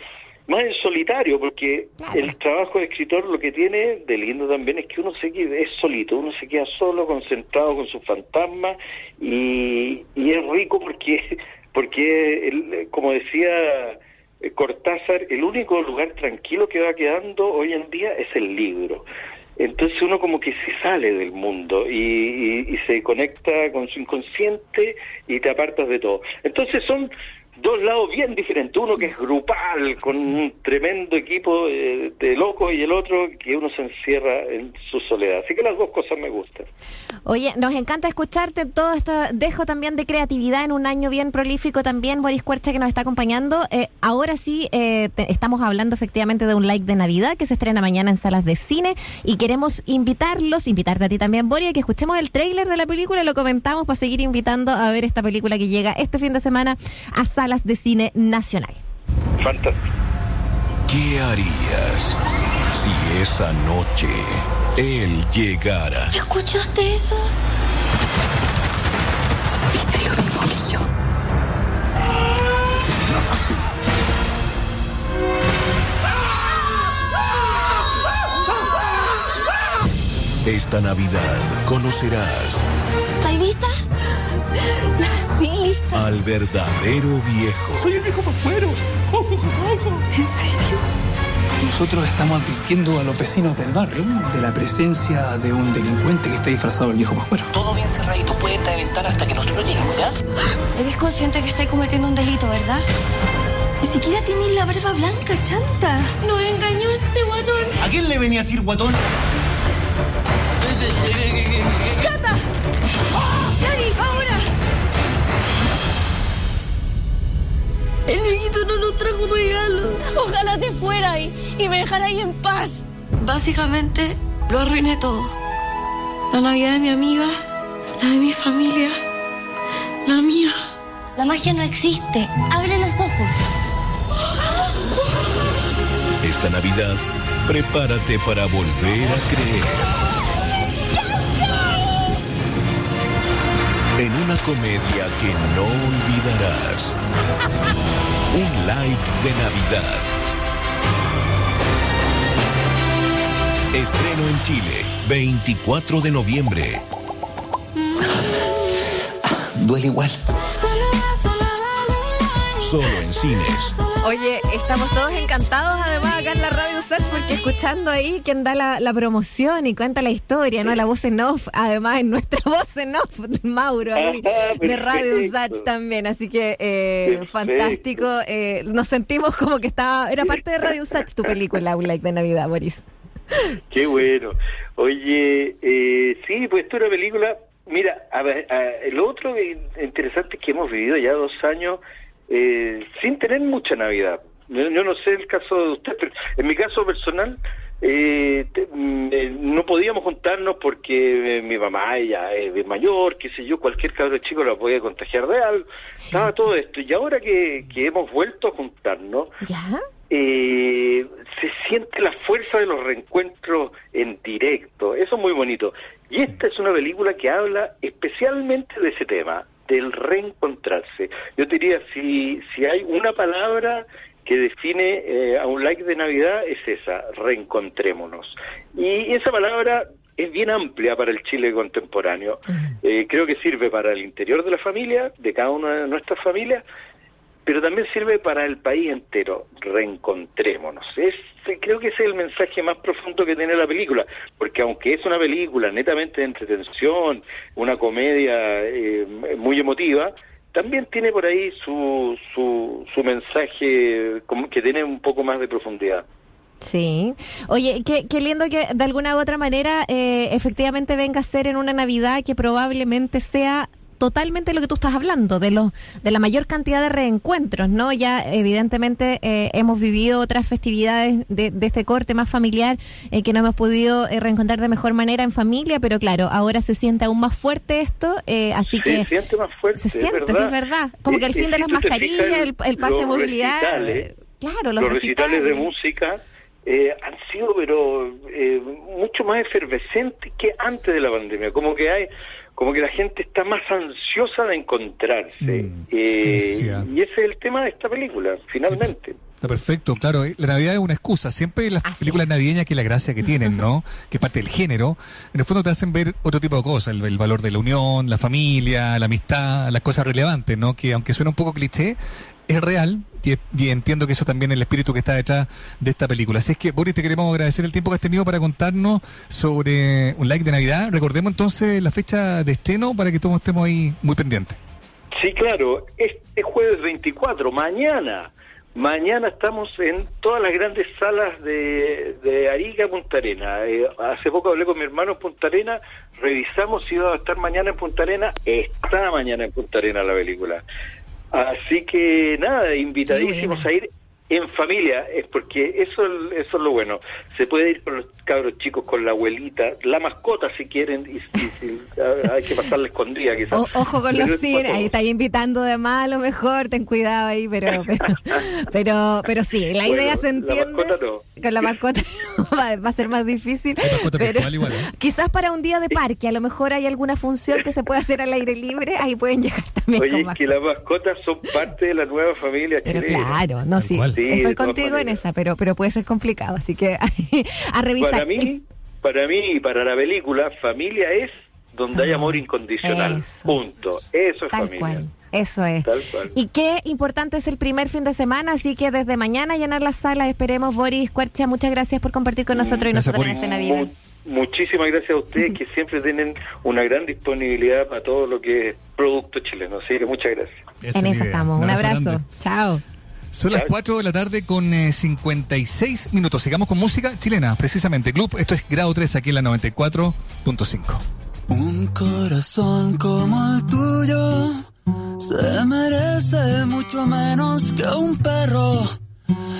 más en solitario, porque el trabajo de escritor lo que tiene de lindo también es que uno se queda, es solito, uno se queda solo, concentrado con sus fantasmas y, y es rico porque, (laughs) porque como decía Cortázar, el único lugar tranquilo que va quedando hoy en día es el libro. Entonces uno como que se sale del mundo y, y se conecta con su inconsciente y te apartas de todo. Entonces son dos lados bien diferentes, uno que es grupal, con un tremendo equipo de, locos, y el otro que uno se encierra en su soledad. Así que las dos cosas me gustan. Oye, nos encanta escucharte todo esto, dejo también de creatividad en un año bien prolífico también, Boris Cuercha que nos está acompañando. Eh, ahora sí, eh, estamos hablando efectivamente de un like de Navidad que se estrena mañana en salas de cine y queremos invitarlos, invitarte a ti también, Boris, que escuchemos el tráiler de la película, lo comentamos para seguir invitando a ver esta película que llega este fin de semana a salas de cine nacional. Fantástico. ¿Qué harías si esa noche él llegara? ¿Escuchaste eso? Viste lo mismo que yo. Esta Navidad conocerás. ¿Estás lista? Al verdadero viejo. Soy el viejo Pascuero. ¿En serio? Nosotros estamos advirtiendo a los vecinos del barrio de la presencia de un delincuente que está disfrazado del viejo Pascuero. Todo bien cerradito, puerta de ventana hasta que nosotros lleguemos, ¿ya? Eres consciente que estoy cometiendo un delito, ¿verdad? Ni siquiera tiene la barba blanca, chanta. Nos engañó este guatón. ¿A quién le venía a decir guatón? ¡Chata! ¡Dani, ahora! El viejito no nos trajo regalo. Ojalá te fuera y, y me dejara ahí en paz. Básicamente, lo arruiné todo. La Navidad de mi amiga, la de mi familia, la mía. La magia no existe. Abre los ojos. Esta Navidad, prepárate para volver a creer. Una comedia que no olvidarás. Un like de Navidad. Estreno en Chile, 24 de noviembre. Duele igual. Solo en cines. Oye, estamos todos encantados además acá en la Radio Sach porque escuchando ahí quien da la, la promoción y cuenta la historia, ¿no? La voz en off, además en (laughs) nuestra voz en off, Mauro ahí, (laughs) de Radio Sach también, así que eh, fantástico. Eh, nos sentimos como que estaba, era parte de Radio Sach tu película, Un Like de Navidad, Boris. (laughs) Qué bueno. Oye, eh, sí, pues esto es una película. Mira, a ver, a- lo otro interesante es que hemos vivido ya dos años eh, sin tener mucha Navidad. Yo, yo no sé el caso de usted, pero en mi caso personal eh, te- mm, eh, no podíamos juntarnos porque eh, mi mamá ella es mayor, qué sé yo, cualquier cabro chico la podía contagiar de algo. Estaba todo esto. Y ahora que, que hemos vuelto a juntarnos, ¿Ya? eh, se siente la fuerza de los reencuentros en directo. Eso es muy bonito. Y esta es una película que habla especialmente de ese tema, del reencontrarse. Yo diría, si, si hay una palabra que define eh, a un like de Navidad, es esa, reencontrémonos. Y esa palabra es bien amplia para el Chile contemporáneo. Eh, creo que sirve para el interior de la familia, de cada una de nuestras familias, pero también sirve para el país entero. Reencontrémonos. Es, creo que ese es el mensaje más profundo que tiene la película, porque aunque es una película netamente de entretención, una comedia eh, muy emotiva, también tiene por ahí su, su, su mensaje que tiene un poco más de profundidad. Sí. Oye, qué, qué lindo que de alguna u otra manera eh, efectivamente venga a ser en una Navidad que probablemente sea totalmente lo que tú estás hablando, de los de la mayor cantidad de reencuentros, ¿no? Ya evidentemente eh, hemos vivido otras festividades de, de este corte más familiar eh, que no hemos podido eh, reencontrar de mejor manera en familia, pero claro, ahora se siente aún más fuerte esto, eh, así Se que siente más fuerte, se es siente, sí, verdad. es verdad. Como que el fin de las mascarillas, el, el pase de movilidad, claro, los, los recitales de música eh, han sido pero eh, mucho más efervescentes que antes de la pandemia como que hay como que la gente está más ansiosa de encontrarse Mm, Eh, y ese es el tema de esta película finalmente Está perfecto, claro. eh, La Navidad es una excusa. Siempre las Así películas navideñas, que es la gracia que tienen, ¿no? (laughs) Que es parte del género, en el fondo te hacen ver otro tipo de cosas. El, el valor de la unión, la familia, la amistad, las cosas relevantes, ¿no? Que aunque suena un poco cliché, es real. Y, y entiendo que eso también es el espíritu que está detrás de esta película. Así es que, Boris, te queremos agradecer el tiempo que has tenido para contarnos sobre un like de Navidad. Recordemos entonces la fecha de estreno para que todos estemos ahí muy pendientes. Sí, claro, este jueves 24, mañana. Mañana estamos en todas las grandes salas de, de Arica, Punta Arena. Eh, hace poco hablé con mi hermano en Punta Arena, revisamos si iba a estar mañana en Punta Arena. Está mañana en Punta Arena la película. Así que nada, invitadísimos a ir en familia, es porque eso, eso es lo bueno. Se puede ir con los cabros chicos, con la abuelita, la mascota si quieren, y, y- y- hay que pasarla escondida quizás. O- ojo con Pero los es cines, ahí está invitando de más a lo mejor, ten cuidado ahí, pero pero (laughs) pero, pero sí, la Bueno, idea se la entiende. mascota no. Con la mascota (laughs) va, va a ser más difícil. Pero igual, ¿eh? quizás para un día de parque, a lo mejor hay alguna función que se pueda hacer al aire libre, ahí pueden llegar también Oye, con es que las mascotas son parte de la nueva familia Pero chilena. claro, no, sí. Sí, estoy contigo en esa, pero pero puede ser complicado, así que (laughs) a revisar. Para mí, para mí y para la película, familia es donde hay amor incondicional. Ah, Eso. Punto. Eso es Tal familia. cual. Eso es. Tal cual. Y qué importante es el primer fin de semana, así que desde mañana llenar las salas. Esperemos, Boris Cuercha, muchas gracias por compartir con nosotros y nosotros en Navidad. Mu- muchísimas gracias a ustedes que (laughs) siempre tienen una gran disponibilidad para todo lo que es producto chileno. Así que muchas gracias. Esa En es la esa idea. estamos. Un abrazo. Chao. Son las 4 de la tarde con 56 minutos. Sigamos con música chilena, precisamente. Club, esto es grado 3 aquí en la 94.5. Un corazón como el tuyo se merece mucho menos que un perro.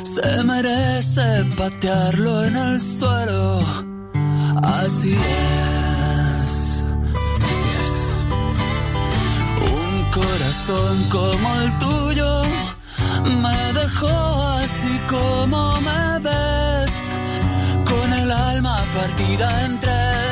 Se merece patearlo en el suelo. Así es. Así es. Un corazón como el tuyo me dejó así como me ves. Con el alma partida en tres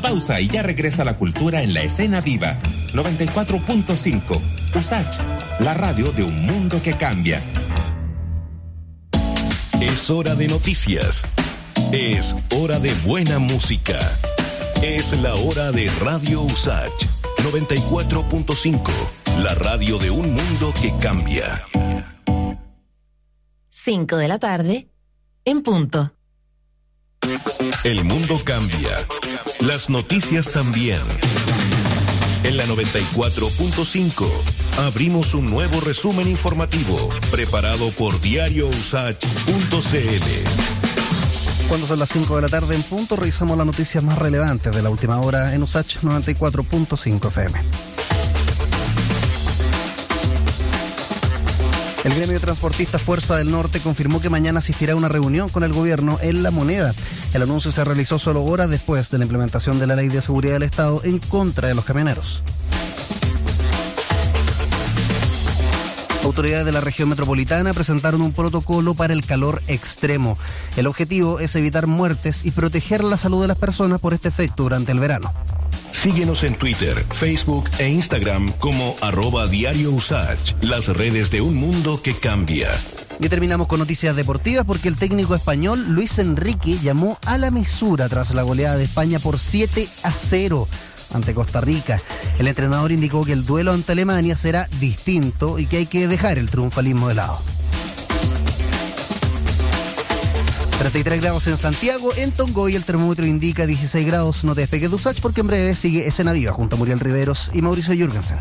Una pausa y ya regresa la cultura en la escena viva. 94.5. USACH, la radio de un mundo que cambia. Es hora de noticias. Es hora de buena música. Es la hora de Radio Usach 94.5, la radio de un mundo que cambia. 5 de la tarde, en punto. El mundo cambia. Las noticias también. En la 94.5 abrimos un nuevo resumen informativo preparado por diariousach.cl. Cuando son las 5 de la tarde en punto, revisamos las noticias más relevantes de la última hora en USACH 94.5 FM. El gremio de transportistas Fuerza del Norte confirmó que mañana asistirá a una reunión con el gobierno en La Moneda. El anuncio se realizó solo horas después de la implementación de la Ley de Seguridad del Estado en contra de los camioneros. Autoridades de la región metropolitana presentaron un protocolo para el calor extremo. El objetivo es evitar muertes y proteger la salud de las personas por este efecto durante el verano. Síguenos en Twitter, Facebook e Instagram como arroba diario Usach, las redes de un mundo que cambia. Y terminamos con noticias deportivas porque el técnico español Luis Enrique llamó a la mesura tras la goleada de España por 7 a 0 ante Costa Rica. El entrenador indicó que el duelo ante Alemania será distinto y que hay que dejar el triunfalismo de lado. 33 grados en Santiago, en Tongoy el termómetro indica 16 grados. No te despegues de Usach porque en breve sigue Escena Viva junto a Muriel Riveros y Mauricio Jürgensen.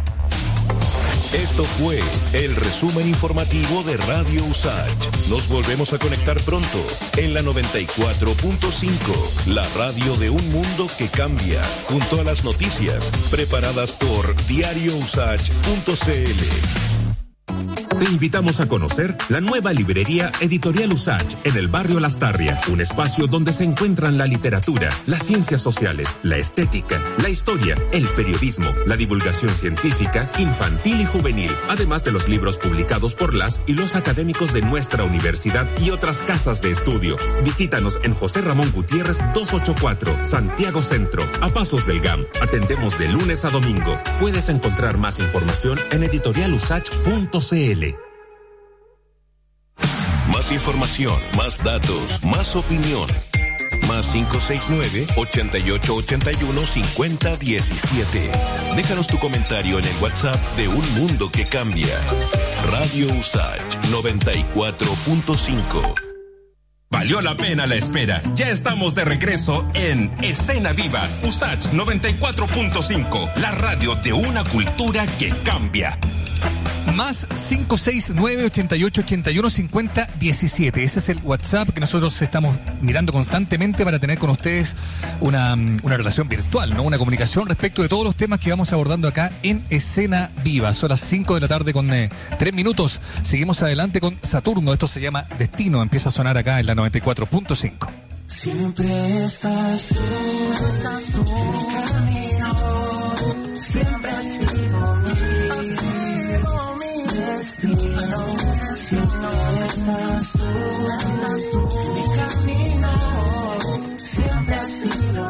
Esto fue el resumen informativo de Radio Usach. Nos volvemos a conectar pronto en la 94.5, la radio de un mundo que cambia, junto a las noticias preparadas por diariousach.cl. Te invitamos a conocer la nueva librería Editorial Usach en el barrio Lastarria, un espacio donde se encuentran la literatura, las ciencias sociales, la estética, la historia, el periodismo, la divulgación científica, infantil y juvenil, además de los libros publicados por las y los académicos de nuestra universidad y otras casas de estudio. Visítanos en José Ramón Gutiérrez 284, Santiago Centro, a pasos del GAM. Atendemos de lunes a domingo. Puedes encontrar más información en Más información, más datos, más opinión. Más 569-8881-5017. Déjanos tu comentario en el WhatsApp de Un Mundo que Cambia. Radio Usach 94.5. Valió la pena la espera. Ya estamos de regreso en Escena Viva, Usach 94.5, la radio de una cultura que cambia. Más 569-8881-5017. Ese es el WhatsApp que nosotros estamos mirando constantemente para tener con ustedes una, una, relación virtual, ¿no? Una comunicación respecto de todos los temas que vamos abordando acá en Escena Viva. Son las 5 de la tarde con eh, 3 minutos. Seguimos adelante con Saturno. Esto se llama Destino. Empieza a sonar acá en la 94.5. Siempre estás tú, estás camino. Siempre estás tú, estás tú, mi camino. Siempre has sido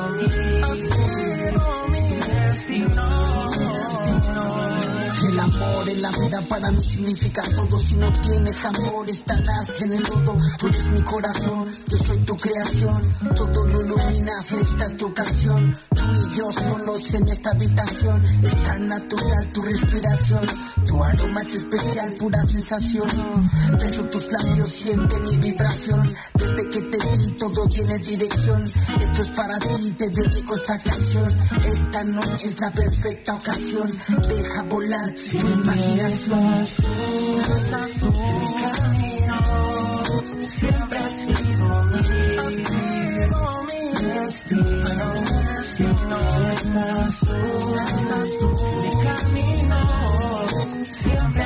mi destino. El amor en la vida para mí significa todo. Si no tienes amor, estarás en el lodo. Tú eres mi corazón, yo soy tu creación. Todo lo iluminas, esta es tu ocasión. Tú y yo solos en esta habitación. Es tan natural tu respiración. Tu aroma es especial, pura sensación. Beso tus labios, siente mi vibración. Desde que te vi, todo tiene dirección. Esto es para ti, te dedico esta canción. Esta noche es la perfecta ocasión. Deja volar tu imaginación. Estás tú, mi camino. Siempre has sido mi, mi destino. Si no estás tú, estás tú, mi camino. Siempre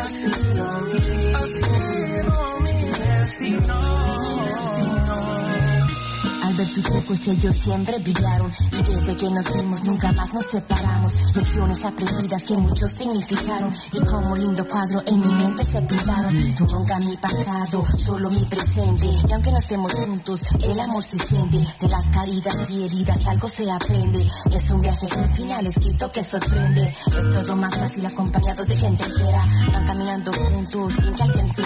Ver tus ojos ellos siempre brillaron y desde que nos vimos nunca más nos separamos. Lecciones aprendidas que mucho significaron y como lindo cuadro en mi mente se pintaron. Tú nunca mi pasado, solo mi presente. Y aunque no estemos juntos, el amor se siente. De las caídas y heridas algo se aprende. Es un viaje sin final escrito que sorprende. Es todo más fácil acompañado de gente entera. Van caminando juntos sin que alguien se.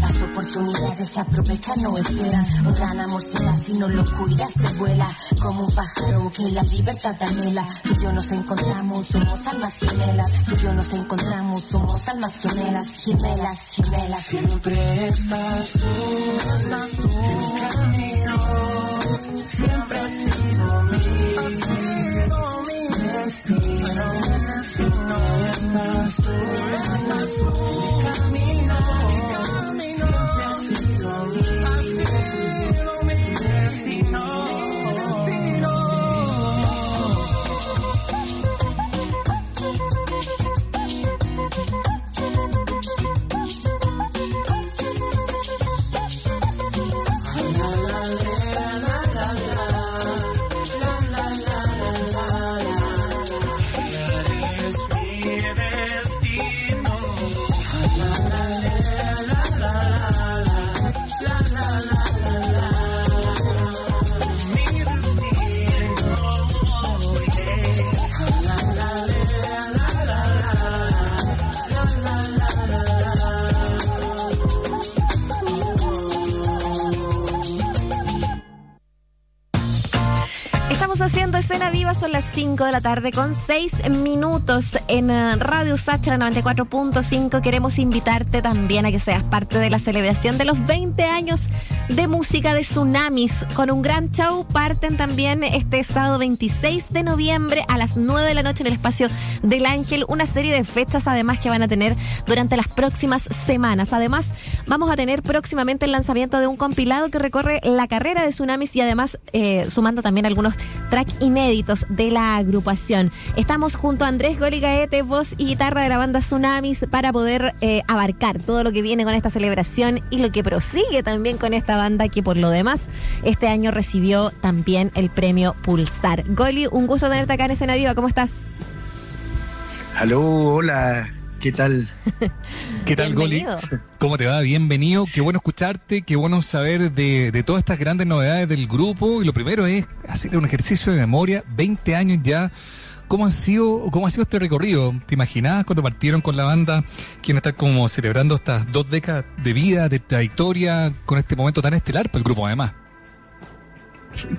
Las oportunidades se aprovechan, no esperan. Un gran amor se da si no lo cuidas, se vuela como un pájaro que la libertad anhela. Tú y yo nos encontramos, somos almas gemelas. Tú yo nos encontramos, somos almas gemelas, gemelas, gemelas. Siempre estás tú, en mi camino. Siempre has sido mi, destino. Si no estás tú, estás tú en mi camino. Siempre has sido mi, Estamos escena viva, son las 5 de la tarde con 6 minutos en eh, Radio Sacha 94.5. Queremos invitarte también a que seas parte de la celebración de los 20 años de música de Tsunamis. Con un gran show parten también este sábado 26 de noviembre a las 9 de la noche en el espacio del Ángel. Una serie de fechas además que van a tener durante las próximas semanas. Además, vamos a tener próximamente el lanzamiento de un compilado que recorre la carrera de Tsunamis y además eh, sumando también algunos tracks inéditos de la agrupación. Estamos junto a Andrés Goligaete, voz y guitarra de la banda Tsunamis, para poder eh, abarcar todo lo que viene con esta celebración y lo que prosigue también con esta banda que por lo demás este año recibió también el premio Pulsar. Goli, un gusto tenerte acá en Escena Viva, ¿cómo estás? Aló, hola. ¿Qué tal? ¿Qué tal, Goli? ¿Cómo te va? Bienvenido. Qué bueno escucharte, qué bueno saber de, todas estas grandes novedades del grupo. Y lo primero es hacer un ejercicio de memoria. 20 años ya. ¿Cómo ha sido, cómo ha sido este recorrido? ¿Te imaginabas cuando partieron con la banda quieren estar como celebrando estas dos décadas de vida, de trayectoria, con este momento tan estelar para el grupo además?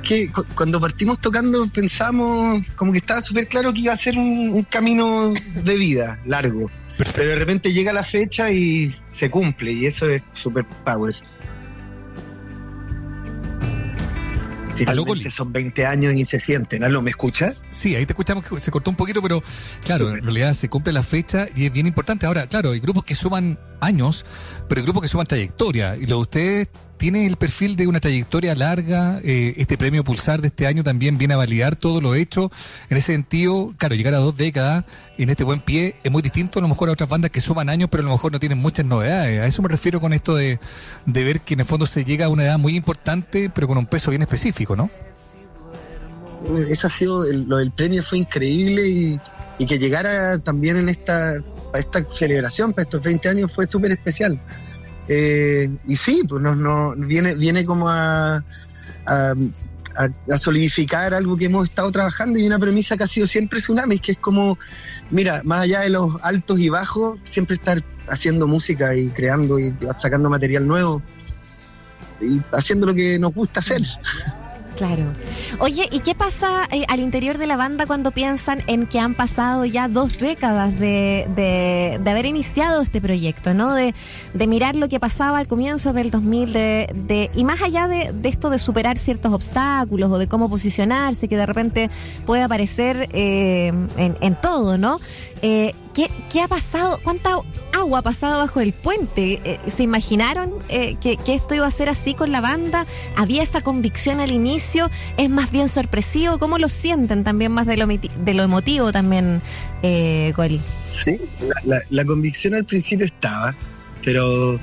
que cuando partimos tocando pensamos como que estaba súper claro que iba a ser un camino de vida largo. Pero de repente llega la fecha y se cumple, y eso es super power. Finalmente son 20 años y se sienten. ¿no? ¿Me escuchas? Sí, ahí te escuchamos que se cortó un poquito, pero claro, en realidad se cumple la fecha y es bien importante. Ahora, claro, hay grupos que suman años, pero hay grupos que suman trayectoria. Y lo de ustedes tiene el perfil de una trayectoria larga. Eh, este premio Pulsar de este año también viene a validar todo lo hecho. En ese sentido, claro, llegar a dos décadas en este buen pie es muy distinto a lo mejor a otras bandas que suman años, pero a lo mejor no tienen muchas novedades. A eso me refiero con esto de, de ver que en el fondo se llega a una edad muy importante, pero con un peso bien específico, ¿no? Eso ha sido, lo del premio fue increíble y, y que llegara también en esta, esta celebración, para estos 20 años, fue súper especial. Eh, y sí, pues no, no, viene, viene como a, a, solidificar algo que hemos estado trabajando y una premisa que ha sido siempre Tsunamis, que es como, mira, más allá de los altos y bajos, siempre estar haciendo música y creando y sacando material nuevo y haciendo lo que nos gusta hacer. Claro. Oye, ¿y qué pasa eh, al interior de la banda cuando piensan en que han pasado ya dos décadas de, de, haber iniciado este proyecto, ¿no? De, de, mirar lo que pasaba al comienzo del 2000, de, de, y más allá de, esto de superar ciertos obstáculos o de cómo posicionarse, que de repente puede aparecer eh, en, en todo, ¿no? Eh, ¿qué, ha pasado? ¿Cuánta agua ha pasado bajo el puente? Eh, ¿Se imaginaron eh, que, esto iba a ser así con la banda? ¿Había esa convicción al inicio? ¿Es más bien sorpresivo? ¿Cómo lo sienten también más de lo, de lo emotivo también, eh, Sí, la, convicción al principio estaba, pero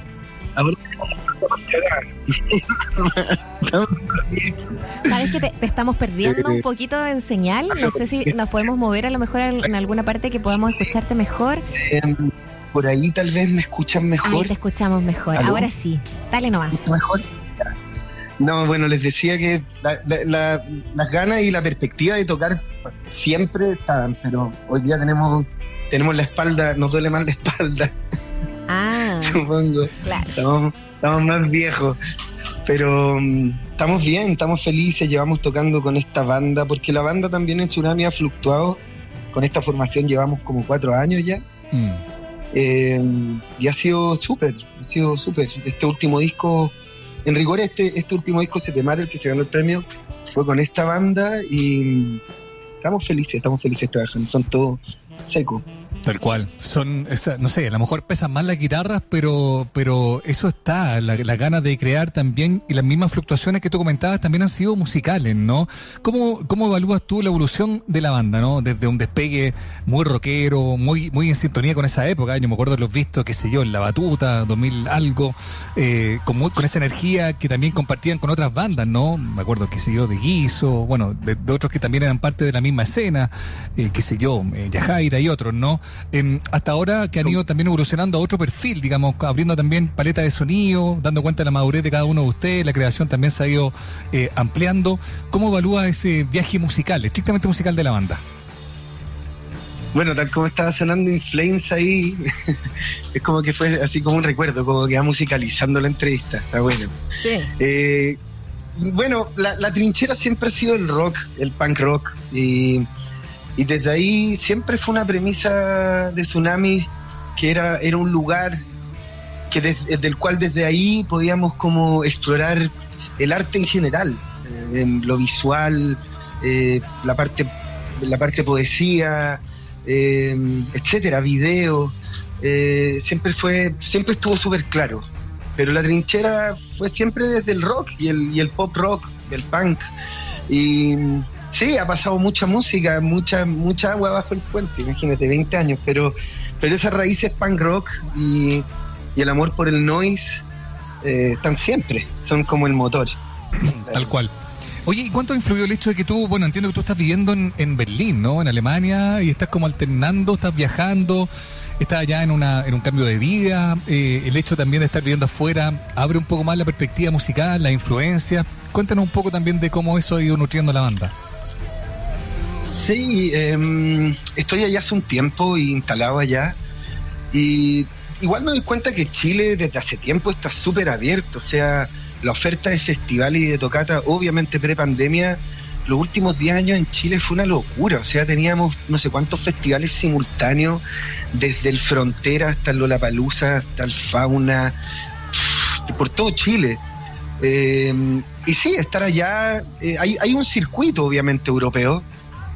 Sabes que te, estamos perdiendo un poquito en señal. No sé si nos podemos mover a lo mejor en alguna parte que podamos escucharte mejor. Em, por ahí tal vez me escuchan mejor. Ahí te escuchamos mejor. Ahora sí. Dale nomás. Mejor. No, bueno, les decía que las ganas y la perspectiva de tocar siempre estaban, pero hoy día tenemos tenemos la espalda, nos duele más la espalda. Ah, (laughs) supongo. Claro estamos más viejos. Pero mm, estamos bien, estamos felices, llevamos tocando con esta banda, porque la banda también en Tsunami ha fluctuado. Con esta formación llevamos como cuatro años ya. Mm. Eh, y ha sido súper, ha sido súper. Este último disco, en rigor, este, este último disco, Setemar, el que se ganó el premio, fue con esta banda y mm, estamos felices, estamos felices trabajando. Son todos secos. Tal cual. Son, no sé, a lo mejor pesan más las guitarras, pero, pero eso está, la, la ganas de crear también, y las mismas fluctuaciones que tú comentabas también han sido musicales, ¿no? ¿Cómo, cómo evalúas tú la evolución de la banda, ¿no? Desde un despegue muy rockero, muy, muy en sintonía con esa época, yo me acuerdo de los vistos, qué sé yo, en La Batuta, 2000 algo, eh, con, con esa energía que también compartían con otras bandas, ¿no? Me acuerdo, qué sé yo, de Guiso, bueno, de, otros que también eran parte de la misma escena, eh, qué sé yo, eh, Yajaira y otros, ¿no? Em, hasta ahora que han ido también evolucionando a otro perfil, digamos, abriendo también paleta de sonido, dando cuenta de la madurez de cada uno de ustedes, la creación también se ha ido eh, ampliando. ¿Cómo evalúa ese viaje musical, estrictamente musical de la banda? Bueno, tal como estaba sonando In Flames ahí, (laughs) es como que fue así como un recuerdo, como que va musicalizando la entrevista, está bueno. Sí. Eh, bueno, la, trinchera siempre ha sido el rock, el punk rock. Y, desde ahí siempre fue una premisa de Tsunami que era, era un lugar que del cual desde ahí podíamos como explorar el arte en general, eh, lo visual, eh, la parte la parte poesía, eh, etcétera, video, siempre fue, siempre estuvo súper claro. Pero la trinchera fue siempre desde el rock y el, y el pop rock, el punk. Y sí, ha pasado mucha música, mucha, mucha agua bajo el puente, imagínate, 20 años, pero, pero esas raíces punk rock y, el amor por el noise eh, están siempre, son como el motor. (clears throat) Tal cual. Oye, ¿y cuánto ha influido el hecho de que tú, bueno, entiendo que tú estás viviendo en, en Berlín, ¿no? En Alemania, y estás como alternando, estás viajando, está ya en, una, en un cambio de vida, eh, el hecho también de estar viviendo afuera abre un poco más la perspectiva musical, la influencia. Cuéntanos un poco también de cómo eso ha ido nutriendo la banda. Sí, em, estoy allá hace un tiempo instalado allá y igual me doy cuenta que Chile desde hace tiempo está súper abierto, o sea, la oferta de festival y de tocata, obviamente pre-pandemia, los últimos 10 años en Chile fue una locura. O sea, teníamos no sé cuántos festivales simultáneos, desde el Frontera hasta el Lollapalooza, hasta el Fauna, por todo Chile. Eh, y sí, estar allá, eh, hay, un circuito obviamente europeo,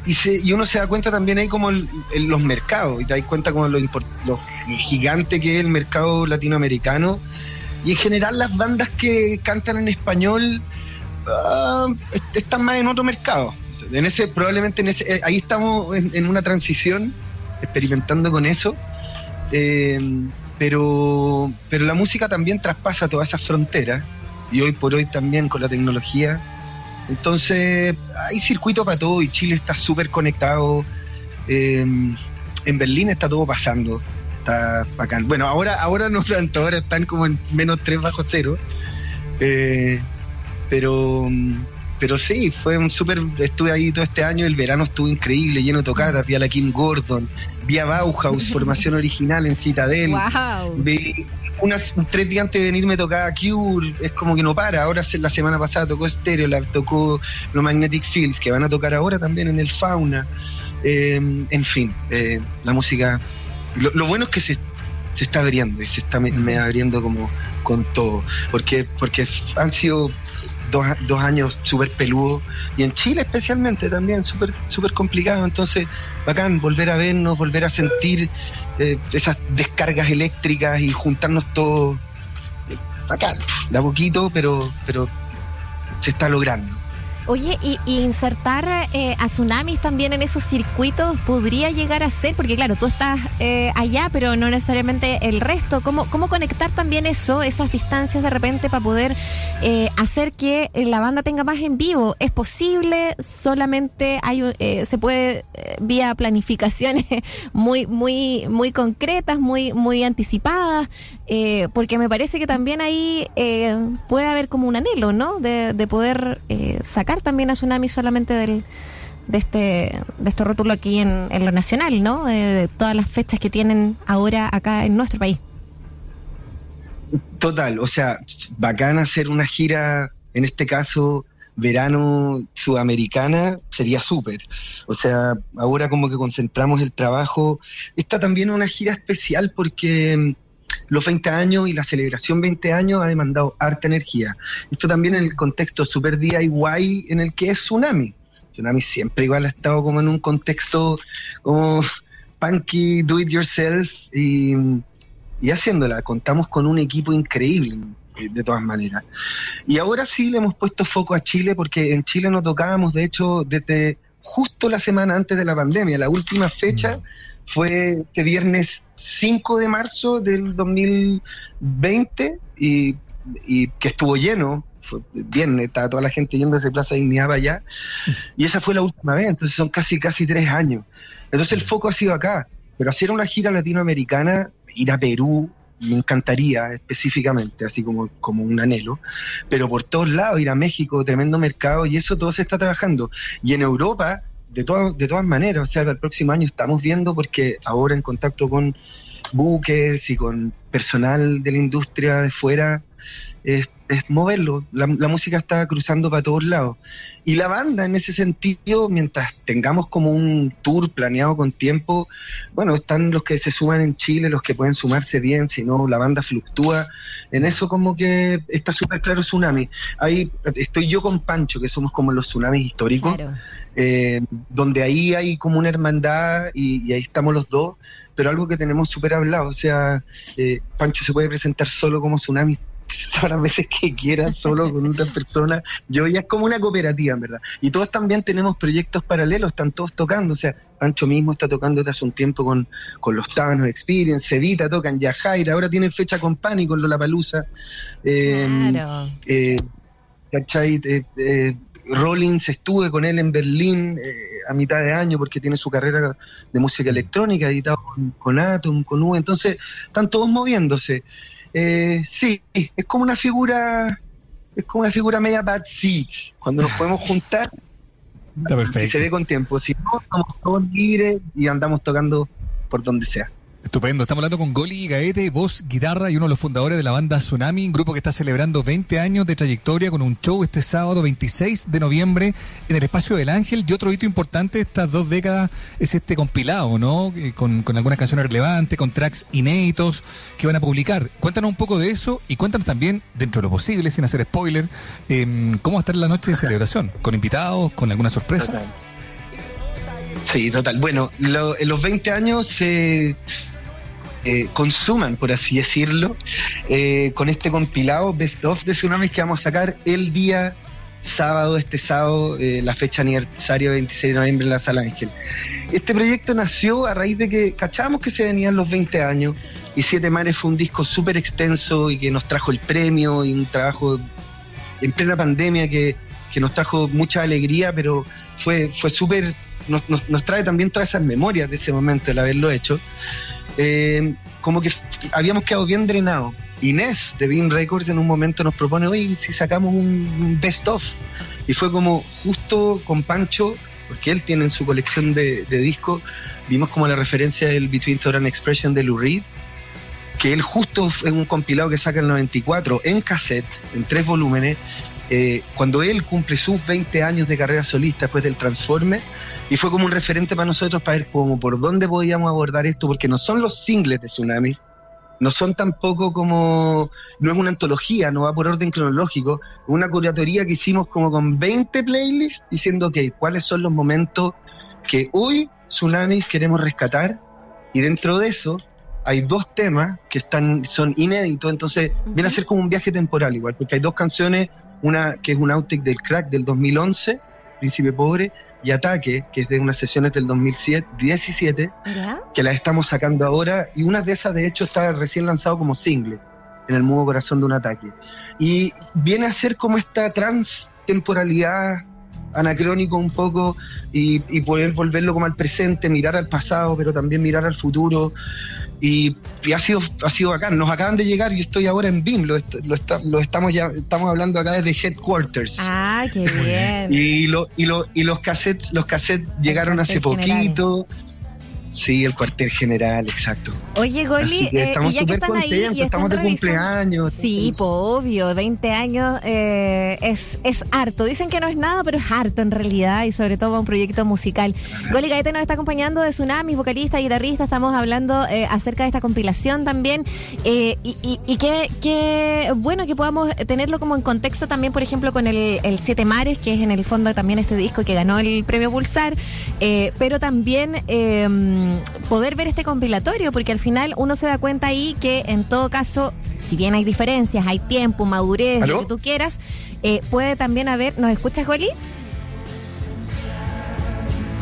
y, se, y uno se da cuenta también ahí como los mercados, y te das cuenta como lo, lo gigante que es el mercado latinoamericano, y en general las bandas que cantan en español Ah, están más en otro mercado. En ese, probablemente en ese, eh, ahí estamos en, una transición, experimentando con eso. Eh, pero, pero la música también traspasa todas esas fronteras y hoy por hoy también con la tecnología. Entonces hay circuito para todo y Chile está súper conectado. Eh, en Berlín está todo pasando. Está bacán. Bueno, ahora, ahora no tanto, ahora están como en menos 3 bajo cero. Eh, pero, pero sí, fue un súper. Estuve ahí todo este año, el verano estuvo increíble, lleno de tocadas. Vi a la Kim Gordon, vi a Bauhaus, (laughs) formación original en Citadel. Vi unas tres días antes de venirme tocaba Cure, es como que no para. Ahora la semana pasada tocó Stereo, la tocó los Magnetic Fields, que van a tocar ahora también en el Fauna. Eh, en fin, eh, la música. Lo, bueno es que se, se está abriendo y se está me, abriendo como con todo. Porque, porque han sido dos, dos años súper peludos y en Chile especialmente también súper super complicado. Entonces, bacán volver a vernos, volver a sentir eh, esas descargas eléctricas y juntarnos todos. Bacán, da poquito, pero, pero se está logrando. Oye, y, insertar eh, a tsunamis también en esos circuitos podría llegar a ser, porque claro, tú estás eh, allá, pero no necesariamente el resto. ¿Cómo, ¿Cómo conectar también eso, esas distancias de repente para poder eh, hacer que la banda tenga más en vivo? ¿Es posible? ¿Solamente hay se puede vía planificaciones (laughs) muy, muy, muy concretas, muy, muy anticipadas? Porque me parece que también ahí puede haber como un anhelo, ¿no? De, de poder sacar también a Tsunami solamente del, de este de este rótulo aquí en, lo nacional, ¿no? de todas las fechas que tienen ahora acá en nuestro país. Total, o sea, bacán hacer una gira, en este caso, verano sudamericana, sería súper. O sea, ahora como que concentramos el trabajo. Está también una gira especial porque los 20 años y la celebración 20 años ha demandado harta energía. Esto también en el contexto super DIY en el que es Tsunami. Tsunami siempre igual ha estado como en un contexto como punky, do it yourself y, y haciéndola. Contamos con un equipo increíble eh, de todas maneras. Y ahora sí le hemos puesto foco a Chile porque en Chile nos tocábamos, de hecho, desde justo la semana antes de la pandemia, la última fecha. Mm fue este viernes 5 de marzo del 2020 y, que estuvo lleno, fue viernes, estaba toda la gente esa Plaza Dignidad para allá, y esa fue la última vez, entonces son casi, casi tres años. Entonces el foco ha sido acá, pero hacer una gira latinoamericana, ir a Perú, me encantaría específicamente, así como, como un anhelo, pero por todos lados, ir a México, tremendo mercado, y eso todo se está trabajando. Y en Europa de, de todas maneras, o sea, el próximo año estamos viendo porque ahora en contacto con buques y con personal de la industria de fuera, es, moverlo. La, música está cruzando para todos lados. Y la banda, en ese sentido, mientras tengamos como un tour planeado con tiempo, bueno, están los que se suman en Chile, los que pueden sumarse bien, si no, la banda fluctúa. En eso como que está súper claro Tsunami. Ahí estoy yo con Pancho, que somos como los tsunamis históricos, eh, donde ahí hay como una hermandad y ahí estamos los dos pero algo que tenemos súper hablado, o sea, eh, Pancho se puede presentar solo como tsunami (laughs) todas las veces que quiera, solo con otra (laughs) persona. Yo ya es como una cooperativa, en verdad. Y todos también tenemos proyectos paralelos, están todos tocando. O sea, Pancho mismo está tocando desde hace un tiempo con, con los Thanos Experience, Cevita tocan Yajaira, ahora tienen fecha con Pánico en Lollapalooza. Eh, claro. Eh, ¿Cachai? Eh Rollins estuve con él en Berlín eh, a mitad de año porque tiene su carrera de música electrónica, editado con, Atom, con U, entonces están todos moviéndose. Eh, sí, es como una figura, es como una figura media bad seeds, cuando nos podemos juntar y se ve con tiempo, si no, estamos todos libres y andamos tocando por donde sea. Estupendo. Estamos hablando con Goli Gaete, voz, guitarra y uno de los fundadores de la banda Tsunami, un grupo que está celebrando 20 años de trayectoria con un show este sábado 26 de noviembre en el Espacio del Ángel. Y otro hito importante de estas dos décadas es este compilado, ¿no? Eh, con, algunas canciones relevantes, con tracks inéditos que van a publicar. Cuéntanos un poco de eso y cuéntanos también, dentro de lo posible, sin hacer spoiler, em, cómo va a estar la noche de celebración. ¿Con invitados? ¿Con alguna sorpresa? Sí, total. Bueno, en los 20 años eh, consuman, por así decirlo, eh, con este compilado Best of de Tsunamis que vamos a sacar el día sábado, este sábado, eh, la fecha aniversario 26 de noviembre en la Sala Ángel. Este proyecto nació a raíz de que cachábamos que se venían los 20 años y Siete Mares fue un disco súper extenso y que nos trajo el premio y un trabajo en plena pandemia que, nos trajo mucha alegría, pero fue, fue súper, nos, nos, nos, trae también todas esas memorias de ese momento, el haberlo hecho. Eh, como que habíamos quedado bien drenados. Inés de Bean Records en un momento nos propone, oye, si sacamos un best of. Y fue como justo con Pancho, porque él tiene en su colección de, discos, vimos como la referencia del Between Thought and Expression de Lou Reed, que él justo es un compilado que saca el 94 en cassette, en tres volúmenes, eh, cuando él cumple sus 20 años de carrera solista después del Transforme, y fue como un referente para nosotros para ver cómo, por dónde podíamos abordar esto, porque no son los singles de Tsunami, no son tampoco como, no es una antología, no va por orden cronológico, una curatoría que hicimos como con 20 playlists diciendo, ok, ¿cuáles son los momentos que hoy Tsunami queremos rescatar? Y dentro de eso hay dos temas que están, son inéditos, entonces viene a ser como un viaje temporal igual, porque hay dos canciones, una que es un outtake del crack del 2011, Príncipe Pobre, y Ataque, que es de unas sesiones del 2017, que las estamos sacando ahora, y una de esas de hecho está recién lanzado como single, en el mudo corazón de un ataque. Y viene a ser como esta transtemporalidad anacrónico un poco y, y poder volverlo como al presente, mirar al pasado, pero también mirar al futuro. Y, ha sido ha sido bacán. Nos acaban de llegar, yo estoy ahora en BIM, lo, lo, estamos ya estamos hablando acá desde Headquarters. Ah, qué bien. y, lo, y, lo, y los cassettes los cassettes llegaron hace poquito. Sí, el cuartel general, exacto. Oye, Goli, eh, estamos súper contentos, estamos de cumpleaños. Sí, obvio, 20 años eh, es, es harto. Dicen que no es nada, pero es harto en realidad y sobre todo para un proyecto musical. Goli Gaete nos está acompañando de Tsunami, vocalista, guitarrista. Estamos hablando eh, acerca de esta compilación también. y, y, qué, bueno que podamos tenerlo como en contexto también, por ejemplo, con el, el Siete Mares, que es en el fondo también este disco que ganó el premio Pulsar, pero también poder ver este compilatorio, porque al final uno se da cuenta ahí que en todo caso, si bien hay diferencias, hay tiempo, madurez, lo que tú quieras, eh, puede también haber. ¿Nos escuchas, Goli?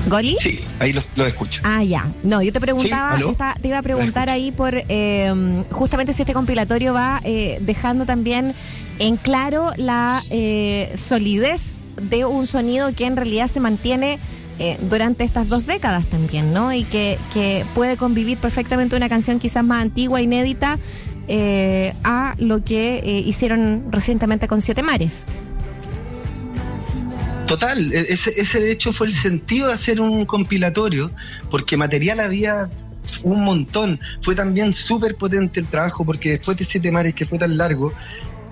¿Goli? Sí, ahí lo, escucho. Ah, ya. No, yo te preguntaba, te iba a preguntar ahí por em, justamente si este compilatorio va eh, dejando también en claro la eh, solidez de un sonido que en realidad se mantiene eh, durante estas dos décadas también, ¿no? Y que, que, puede convivir perfectamente una canción quizás más antigua, inédita, eh, a lo que eh, hicieron recientemente con Siete Mares. Total, e-, ese, ese de hecho fue el sentido de hacer un compilatorio, porque material había un montón. Fue también súper potente el trabajo, porque después de Siete Mares, que fue tan largo,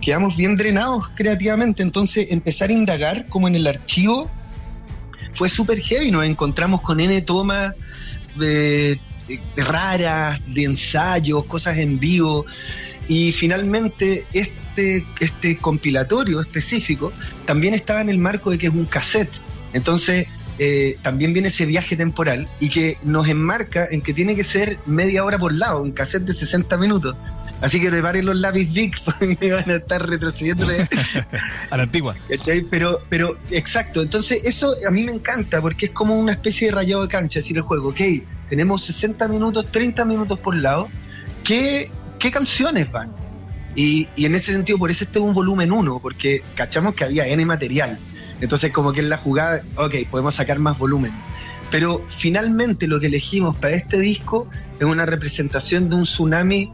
quedamos bien drenados creativamente. Entonces, empezar a indagar como en el archivo fue súper heavy. Nos encontramos con N tomas de, raras, de ensayos, cosas en vivo. Y finalmente este, este compilatorio específico también estaba en el marco de que es un cassette. Entonces eh, también viene ese viaje temporal y que nos enmarca en que tiene que ser media hora por lado, un cassette de 60 minutos. Así que preparen los lápiz Vic (laughs) porque van a estar retrocediendo (laughs) a la antigua. Pero, pero, exacto. Entonces, eso a mí me encanta porque es como una especie de rayado de cancha, decir el juego, ok, tenemos 60 minutos, 30 minutos por lado. ¿Qué, qué canciones van? Y, y en ese sentido, por eso este es un volumen 1, porque cachamos que había N material. Entonces, como que en la jugada, ok, podemos sacar más volumen. Pero finalmente lo que elegimos para este disco es una representación de un tsunami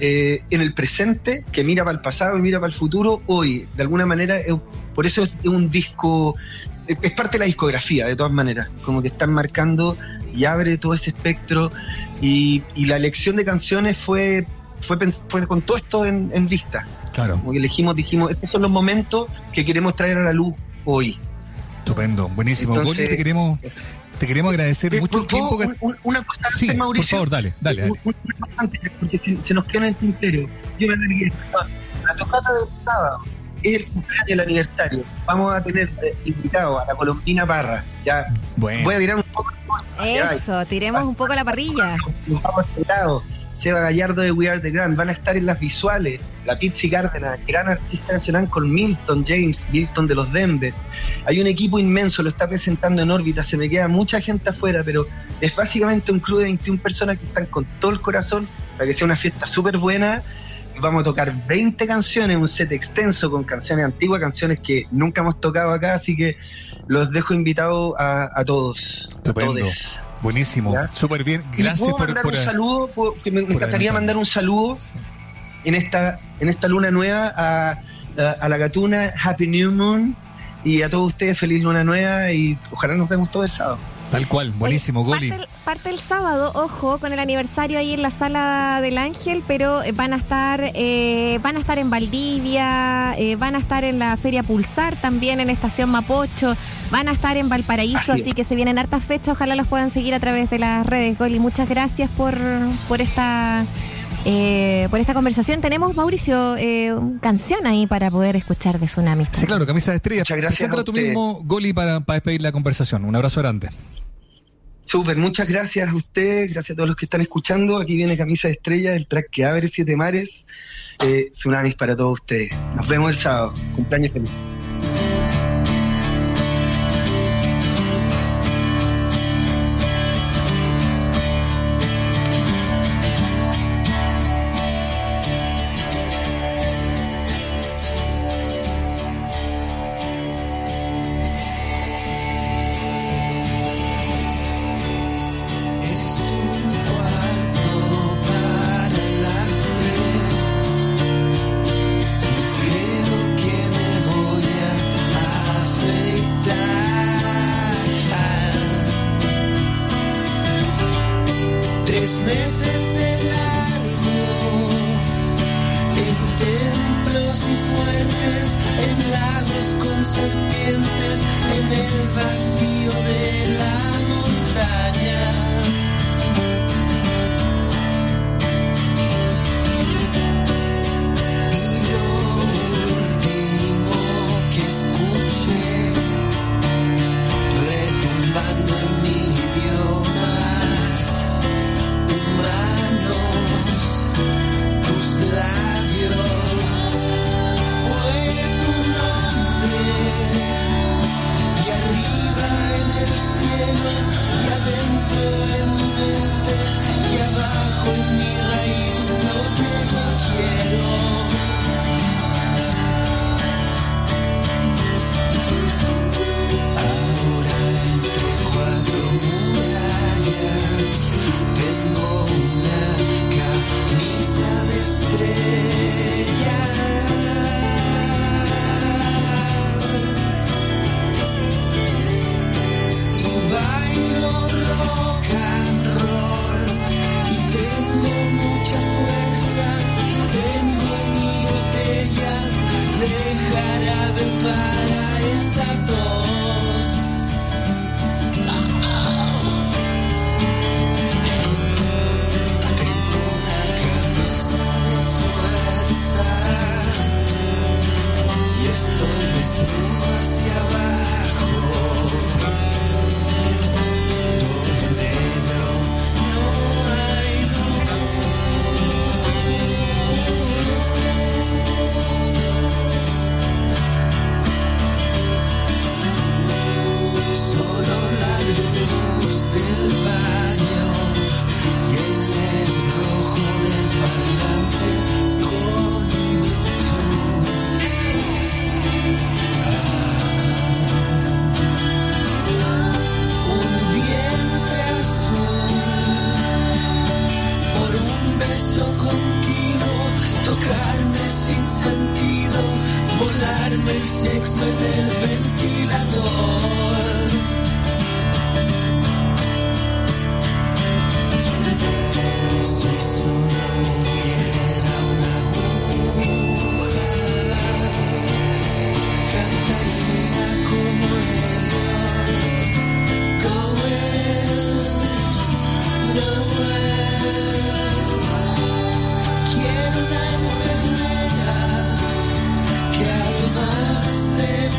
eh, en el presente que mira para el pasado y mira para el futuro hoy. De alguna manera, por eso es un disco, es parte de la discografía, de todas maneras. Como que están marcando y abre todo ese espectro. Y, la elección de canciones fue, fue, con todo esto en, vista. Claro. Como que elegimos, dijimos, estos son los momentos que queremos traer a la luz hoy. Estupendo, buenísimo. Entonces, te queremos, te queremos agradecer mucho el tiempo que... una cosa sí, Mauricio. Por favor, dale, dale. porque se, nos queda en el tintero. Yo me La tocata de sábado es el cumpleaños del aniversario. Vamos a tener invitado a la Colombina Parra. Ya bueno. voy a tirar un poco. Eso, tiremos un poco la parrilla. Nos vamos a lado. Seba Gallardo de We Are the Grand, van a estar en las visuales, la Pizzi Cárdenas, gran artista nacional con Milton James, Milton de los Denver. Hay un equipo inmenso, lo está presentando en órbita, se me queda mucha gente afuera, pero es básicamente un club de 21 personas que están con todo el corazón para que sea una fiesta súper buena. Vamos a tocar 20 canciones, un set extenso con canciones antiguas, canciones que nunca hemos tocado acá, así que los dejo invitados a, todos. Estupendo. Buenísimo, súper bien. Gracias por, mandar un saludo, que me, encantaría mandar un saludo en esta en esta luna nueva a, a, la Gatuna, Happy New Moon. Y a todos ustedes feliz luna nueva y ojalá nos vemos todo el sábado. Tal cual, buenísimo, Goli. Parte el, sábado, ojo, con el aniversario ahí en la sala del Ángel, pero eh, van a estar, eh, van a estar en Valdivia, eh, van a estar en la Feria Pulsar también en Estación Mapocho, van a estar en Valparaíso, así, que se vienen hartas fechas, ojalá los puedan seguir a través de las redes, Goli. Muchas gracias por, por esta por esta conversación. Tenemos, Mauricio, eh, canción ahí para poder escuchar de Tsunami. Sí, claro, camisa de estrella. Muchas gracias. tú mismo, Goli, para, para despedir la conversación. Un abrazo grande. Súper, muchas gracias a usted, gracias a todos los que están escuchando. Aquí viene Camisa de Estrella, el track que abre Siete Mares. Eh, tsunamis para todos ustedes. Nos vemos el sábado. Cumpleaños feliz.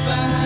De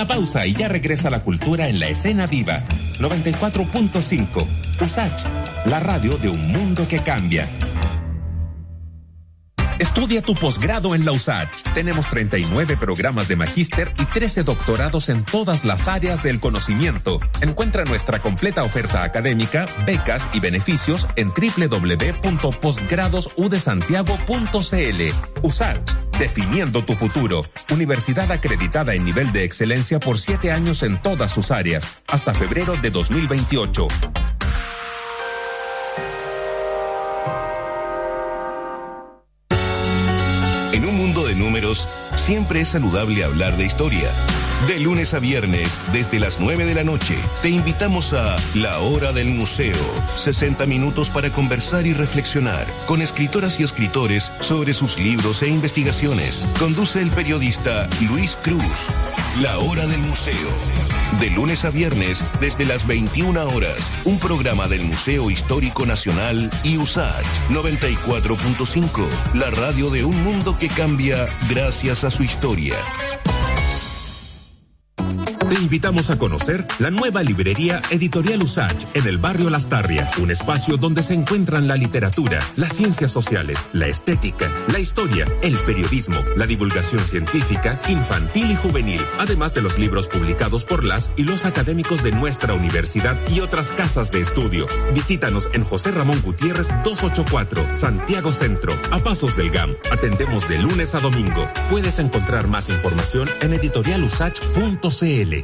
Una pausa y ya regresa la cultura en la escena viva. 94.5. USACH, la radio de un mundo que cambia. Estudia tu posgrado en la USACH. Tenemos 39 programas de magíster y 13 doctorados en todas las áreas del conocimiento. Encuentra nuestra completa oferta académica, becas y beneficios en www.posgradosudesantiago.cl. USACH, definiendo tu futuro. Universidad acreditada en nivel de excelencia por siete años en todas sus áreas, hasta febrero de 2028. En un mundo de números, siempre es saludable hablar de historia. De lunes a viernes, desde las 9 de la noche, te invitamos a La Hora del Museo. 60 minutos para conversar y reflexionar con escritoras y escritores sobre sus libros e investigaciones. Conduce el periodista Luis Cruz. La Hora del Museo. De lunes a viernes, desde las 21 horas, un programa del Museo Histórico Nacional y USACH 94.5, la radio de un mundo que cambia gracias a su historia. Te invitamos a conocer la nueva librería Editorial Usach en el barrio Lastarria, un espacio donde se encuentran la literatura, las ciencias sociales, la estética, la historia, el periodismo, la divulgación científica, infantil y juvenil, además de los libros publicados por las y los académicos de nuestra universidad y otras casas de estudio. Visítanos en José Ramón Gutiérrez 284, Santiago Centro, a pasos del GAM. Atendemos de lunes a domingo. Puedes encontrar más información en editorialusach.cl.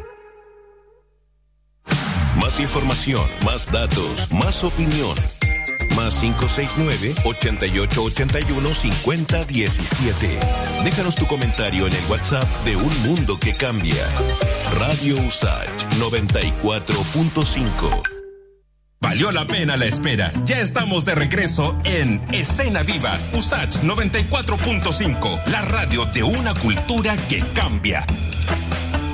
Información, más datos, más opinión. Más 569-8881-5017. Déjanos tu comentario en el WhatsApp de Un Mundo que Cambia. Radio Usach 94.5. Valió la pena la espera. Ya estamos de regreso en Escena Viva, USACH 94.5, la radio de una cultura que cambia.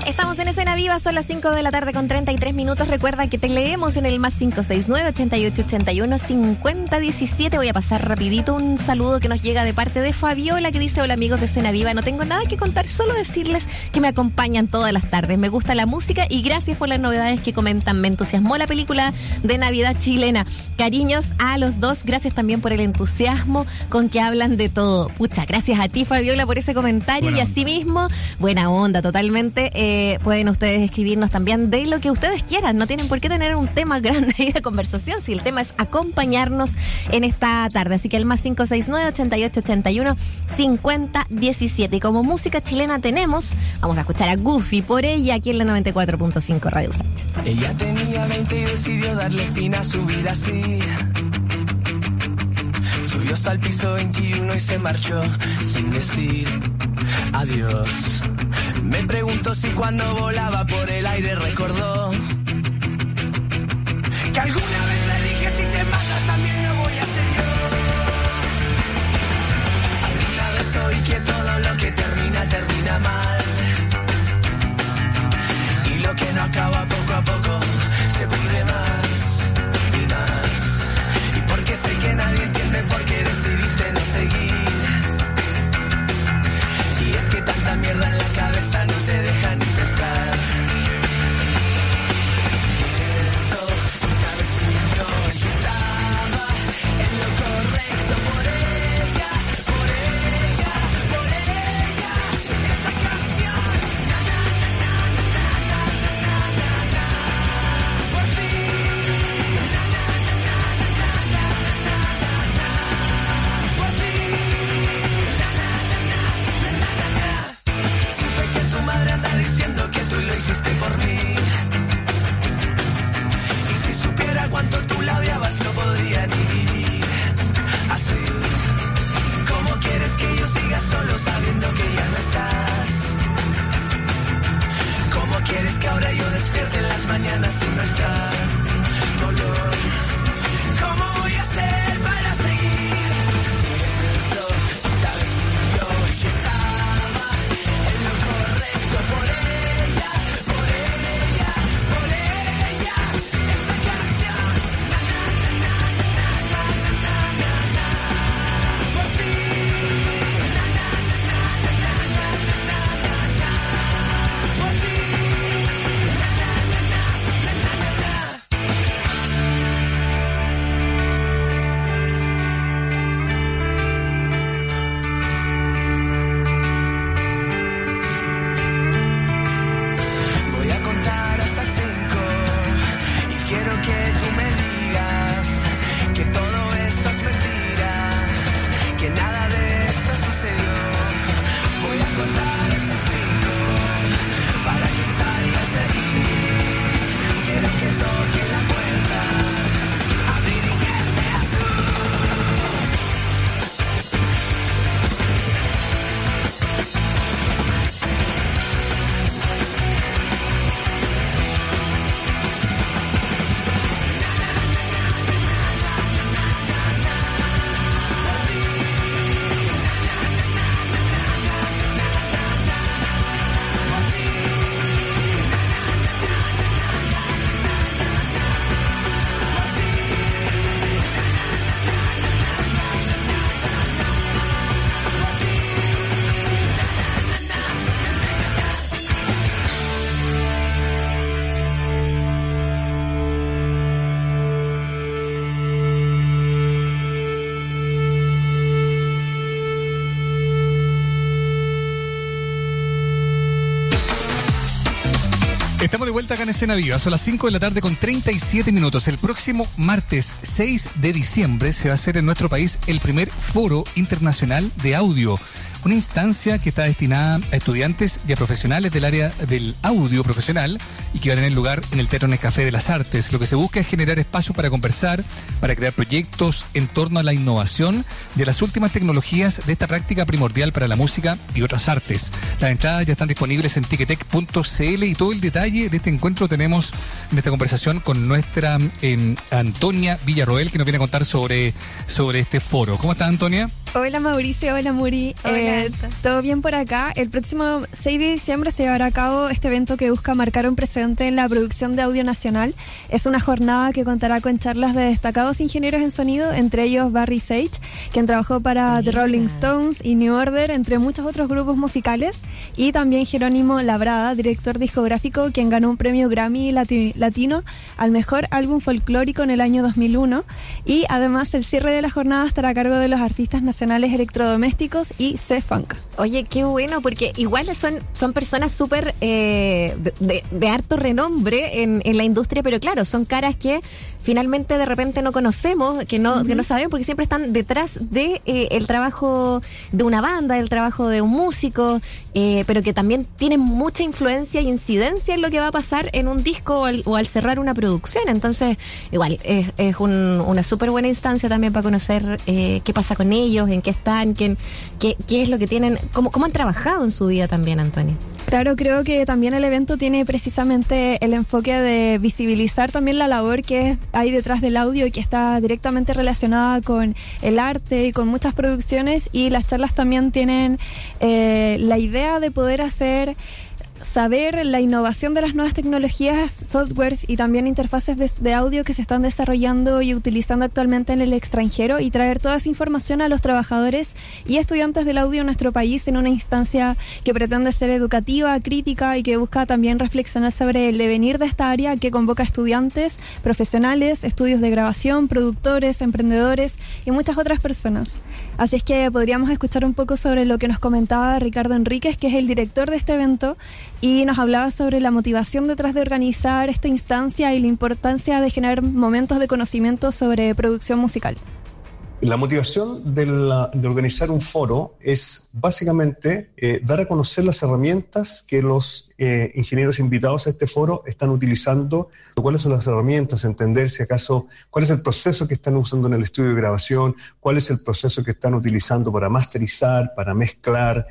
Estamos en escena viva, son las 5 de la tarde con 33 minutos. Recuerda que te leemos en el más 569-8881-5017. Voy a pasar rapidito un saludo que nos llega de parte de Fabiola que dice, hola amigos de escena viva, no tengo nada que contar, solo decirles que me acompañan todas las tardes. Me gusta la música y gracias por las novedades que comentan. Me entusiasmó la película de Navidad chilena. Cariños a los dos, gracias también por el entusiasmo con que hablan de todo. Pucha, gracias a ti Fabiola por ese comentario y asimismo, buena onda totalmente. Eh, pueden ustedes escribirnos también de lo que ustedes quieran. No tienen por qué tener un tema (laughs) grande ahí de conversación si el tema es acompañarnos en esta tarde. Así que el más 569 8881 5017 Y como música chilena tenemos, vamos a escuchar a Goofy por ella aquí en la 94.5 Radio Usach. Ella tenía 20 y decidió darle fin a su vida así. Subió hasta el piso 21 y se marchó sin decir adiós. Me pregunto si cuando volaba por el aire recordó que alguna vez le dije si te matas también lo voy a hacer yo. A mi lado soy que todo lo que termina termina mal. Y lo que no acaba poco a poco se pudre más vuelta acá en Escena Viva. Son las 5 de la tarde con 37 minutos. El próximo martes 6 de diciembre se va a hacer en nuestro país el primer foro internacional de audio una instancia que está destinada a estudiantes y a profesionales del área del audio profesional y que va a tener lugar en el Teatro Nescafé de las Artes. Lo que se busca es generar espacio para conversar, para crear proyectos en torno a la innovación de las últimas tecnologías de esta práctica primordial para la música y otras artes. Las entradas ya están disponibles en ticketec.cl y todo el detalle de este encuentro tenemos en esta conversación con nuestra eh, Antonia Villarroel que nos viene a contar sobre, sobre este foro. ¿Cómo está Antonia? Hola Mauricio, hola Muri. Eh, Todo bien por acá. El próximo 6 de diciembre se llevará a cabo este evento que busca marcar un precedente en la producción de audio nacional. Es una jornada que contará con charlas de destacados ingenieros en sonido, entre ellos Barry Sage, quien trabajó para The Rolling Stones y New Order, entre muchos otros grupos musicales, y también Jerónimo Labrada, director discográfico, quien ganó un premio Grammy Latino al mejor álbum folclórico en el año 2001. Y además el cierre de la jornada estará a cargo de los artistas nacionales electrodomésticos y C-Funk. Oye, qué bueno, porque igual son, son personas súper eh, de, de, harto renombre en, en la industria, pero claro, son caras que finalmente de repente no conocemos, que no, que no sabemos, porque siempre están detrás de eh, el trabajo de una banda, el trabajo de un músico, eh, pero que también tienen mucha influencia e incidencia en lo que va a pasar en un disco o al, cerrar una producción. Entonces, igual, es, es una súper buena instancia también para conocer eh, qué pasa con ellos, en qué están, qué, qué, qué es lo que tienen, cómo, cómo han trabajado en su vida también, Antonio. Claro, creo que también el evento tiene precisamente el enfoque de visibilizar también la labor que hay detrás del audio y que está directamente relacionada con el arte y con muchas producciones y las charlas también tienen eh, la idea de poder hacer saber la innovación de las nuevas tecnologías, softwares y también interfaces de, audio que se están desarrollando y utilizando actualmente en el extranjero y traer toda esa información a los trabajadores y estudiantes del audio en nuestro país en una instancia que pretende ser educativa, crítica y que busca también reflexionar sobre el devenir de esta área que convoca estudiantes, profesionales, estudios de grabación, productores, emprendedores y muchas otras personas. Así es que podríamos escuchar un poco sobre lo que nos comentaba Ricardo Enríquez, que es el director de este evento, y nos hablaba sobre la motivación detrás de organizar esta instancia y la importancia de generar momentos de conocimiento sobre producción musical. La motivación de, organizar un foro es básicamente eh, dar a conocer las herramientas que los eh, ingenieros invitados a este foro están utilizando, cuáles son las herramientas, entender si acaso, cuál es el proceso que están usando en el estudio de grabación, cuál es el proceso que están utilizando para masterizar, para mezclar.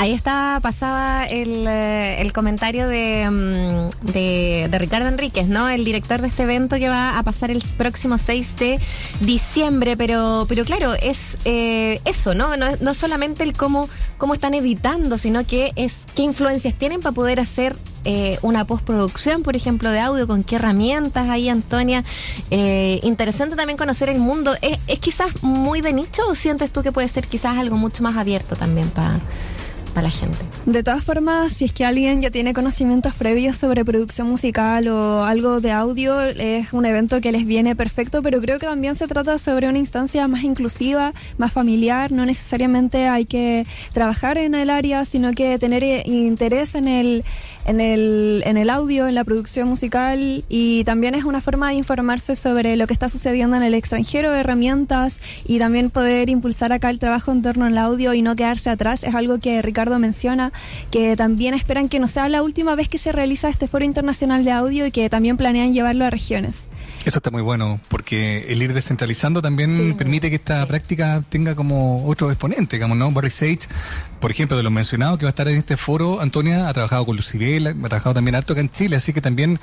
Ahí está, pasaba el, eh, el comentario de, mm, de, de, Ricardo Enríquez, ¿no? El director de este evento que va a pasar el próximo 6 de diciembre, pero, pero claro, es eh, eso, ¿no? ¿no? No solamente el cómo, cómo están editando, sino que es qué influencias tienen para poder hacer eh, una postproducción, por ejemplo, de audio, con qué herramientas hay, Antonia. Eh, interesante también conocer el mundo. ¿Es, ¿Es quizás muy de nicho o sientes tú que puede ser quizás algo mucho más abierto también para la gente. De todas formas, si es que alguien ya tiene conocimientos previos sobre producción musical o algo de audio, es un evento que les viene perfecto, pero creo que también se trata sobre una instancia más inclusiva, más familiar, no necesariamente hay que trabajar en el área, sino que tener interés en el en el, en el audio, en la producción musical y también es una forma de informarse sobre lo que está sucediendo en el extranjero, herramientas y también poder impulsar acá el trabajo en torno al audio y no quedarse atrás. Es algo que Ricardo menciona, que también esperan que no sea la última vez que se realiza este foro internacional de audio y que también planean llevarlo a regiones. Eso está muy bueno, porque el ir descentralizando también permite que esta práctica tenga como otro exponente, digamos, ¿no? Barry Sage, por ejemplo, de los mencionados que va a estar en este foro, Antonia ha trabajado con Lucibel, ha trabajado también harto acá en Chile, así que también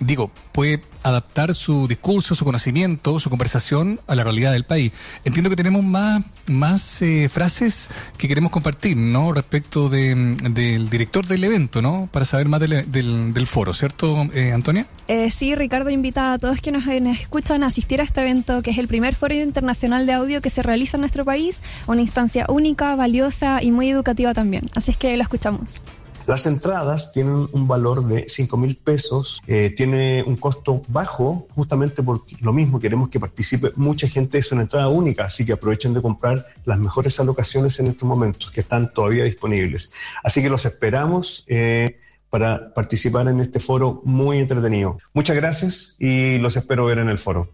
digo, puede adaptar su discurso, su conocimiento, su conversación a la realidad del país. Entiendo que tenemos más, más eh, frases que queremos compartir, ¿no? Respecto de, del director del evento, ¿no? Para saber más del, del, foro, ¿cierto, eh, Antonia? Eh, sí, Ricardo invita a todos que nos, escuchan a asistir a este evento, que es el primer foro internacional de audio que se realiza en nuestro país, una instancia única, valiosa y muy educativa también. Así es que lo escuchamos. Las entradas tienen un valor de 5 mil pesos, eh, tiene un costo bajo, justamente por lo mismo queremos que participe mucha gente, es una entrada única, así que aprovechen de comprar las mejores alocaciones en estos momentos que están todavía disponibles. Así que los esperamos. Eh, para participar en este foro muy entretenido. Muchas gracias y los espero ver en el foro.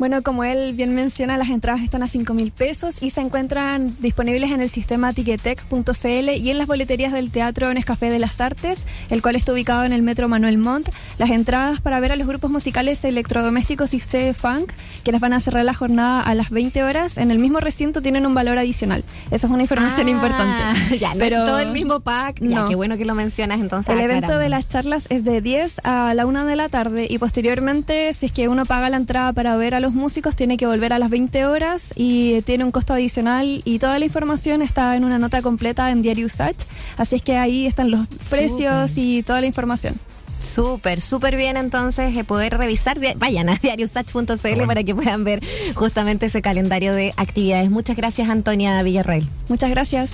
Bueno, como él bien menciona, las entradas están a 5 mil pesos y se encuentran disponibles en el sistema ticketec.cl y en las boleterías del Teatro Nescafé de las Artes, el cual está ubicado en el Metro Manuel Montt. Las entradas para ver a los grupos musicales electrodomésticos y C-Funk, quienes van a cerrar la jornada a las 20 horas, en el mismo recinto tienen un valor adicional. Esa es una información Ah, importante. (laughs) Ya, pero todo el mismo pack. Ya, No. qué bueno que lo mencionas entonces. El evento aclarando. de las charlas es de 10 a la 1 de la tarde y posteriormente, si es que uno paga la entrada para ver a los músicos, tiene que volver a las 20 horas y tiene un costo adicional y toda la información está en una nota completa en Diario Usach, así es que ahí están los precios y toda la información. Súper, súper bien entonces eh, poder revisar. Vayan a (laughs) diariosach.cl para que puedan ver justamente ese calendario de actividades. Muchas gracias, Antonia Villarroel. Muchas gracias.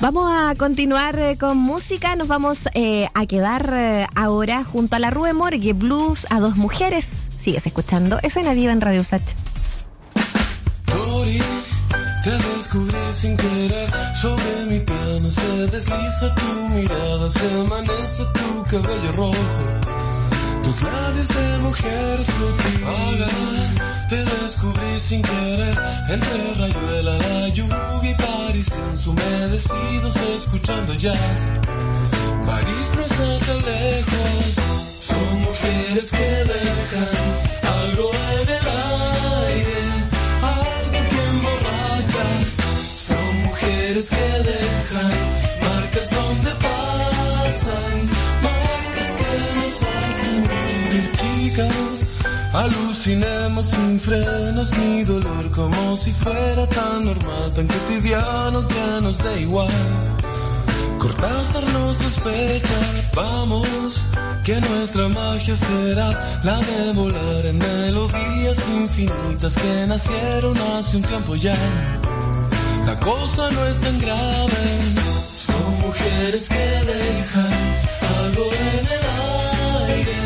Vamos a continuar eh, con música. Nos vamos eh, a quedar eh, ahora junto a la Rue Morgue Blues a dos mujeres. Sigues escuchando Escena Viva en Radio. Tori, te descubrí sin querer. Sobre mi piano se desliza tu mirada, se amanece tu cabello rojo. Tus labios de mujer. Haga, te descubrí sin querer. Entre rayuela, la lluvia y París ensumedecidos escuchando jazz. París no está tan lejos. Mujeres que dejan algo en el aire, algo que emborracha. Son mujeres que dejan marcas donde pasan, marcas que nos hacen vivir chicas. Alucinemos sin frenos ni dolor como si fuera tan normal, tan cotidiano que nos da igual. Cortázar nos sospecha, vamos, que nuestra magia será la de volar en melodías infinitas que nacieron hace un tiempo ya. La cosa no es tan grave, son mujeres que dejan algo en el aire,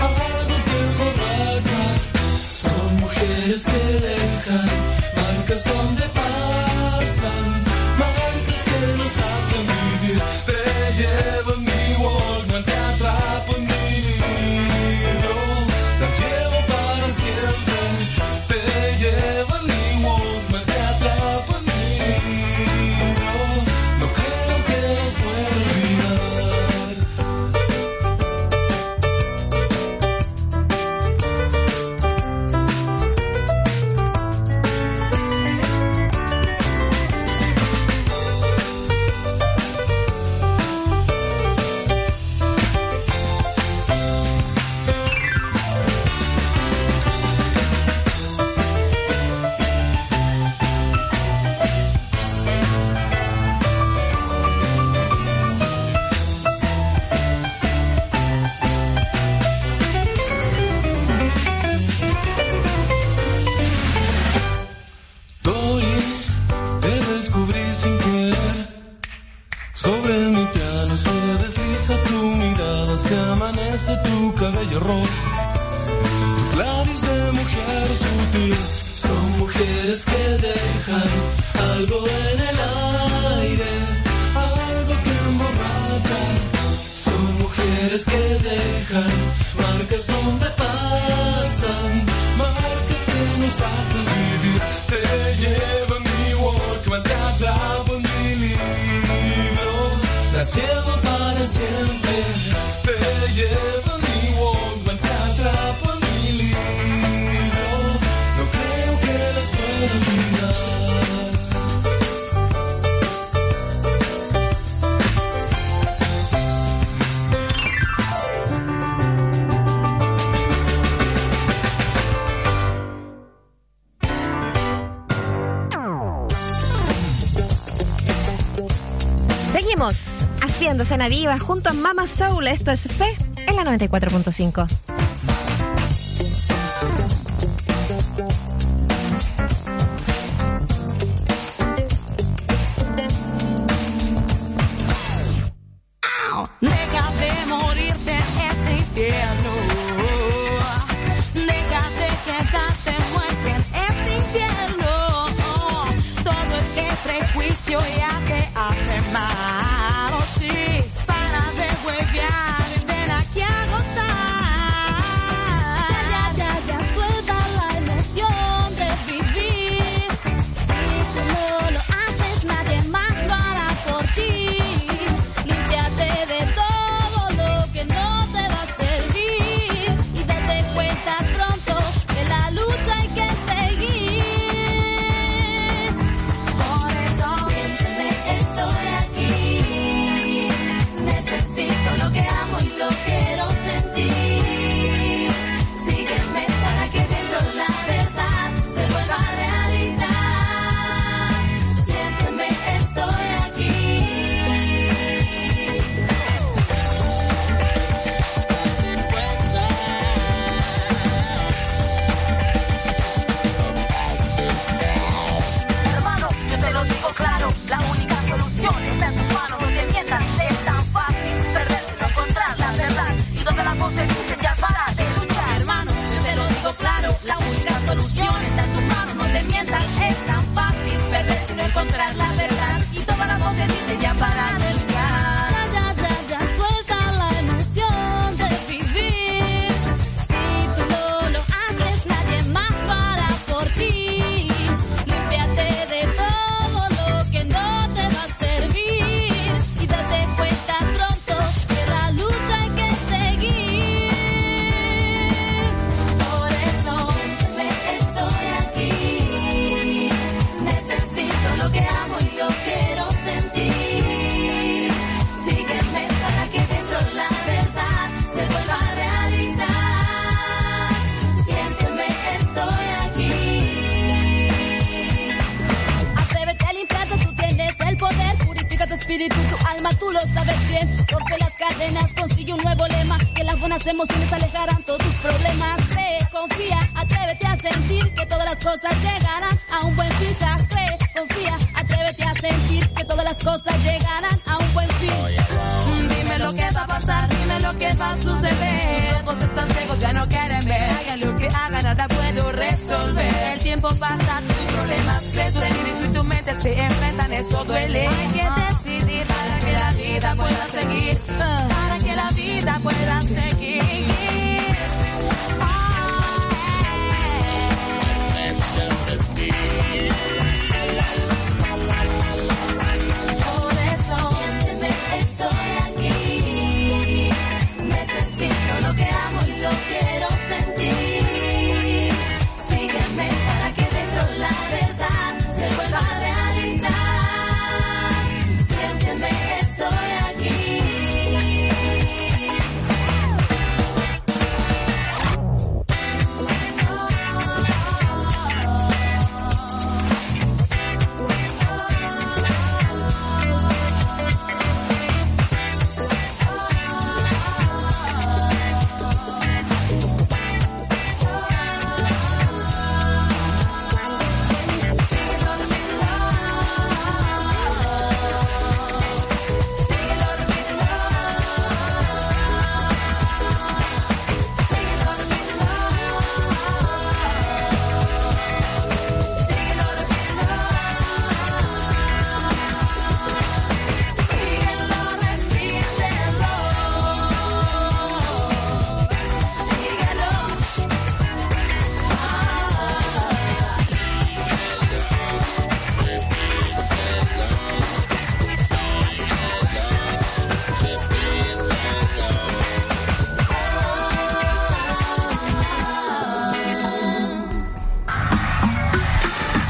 algo que emborracha. Son mujeres que dejan haciendo Cena Viva junto a Mama Soul. Esto es Fe en la 94.5.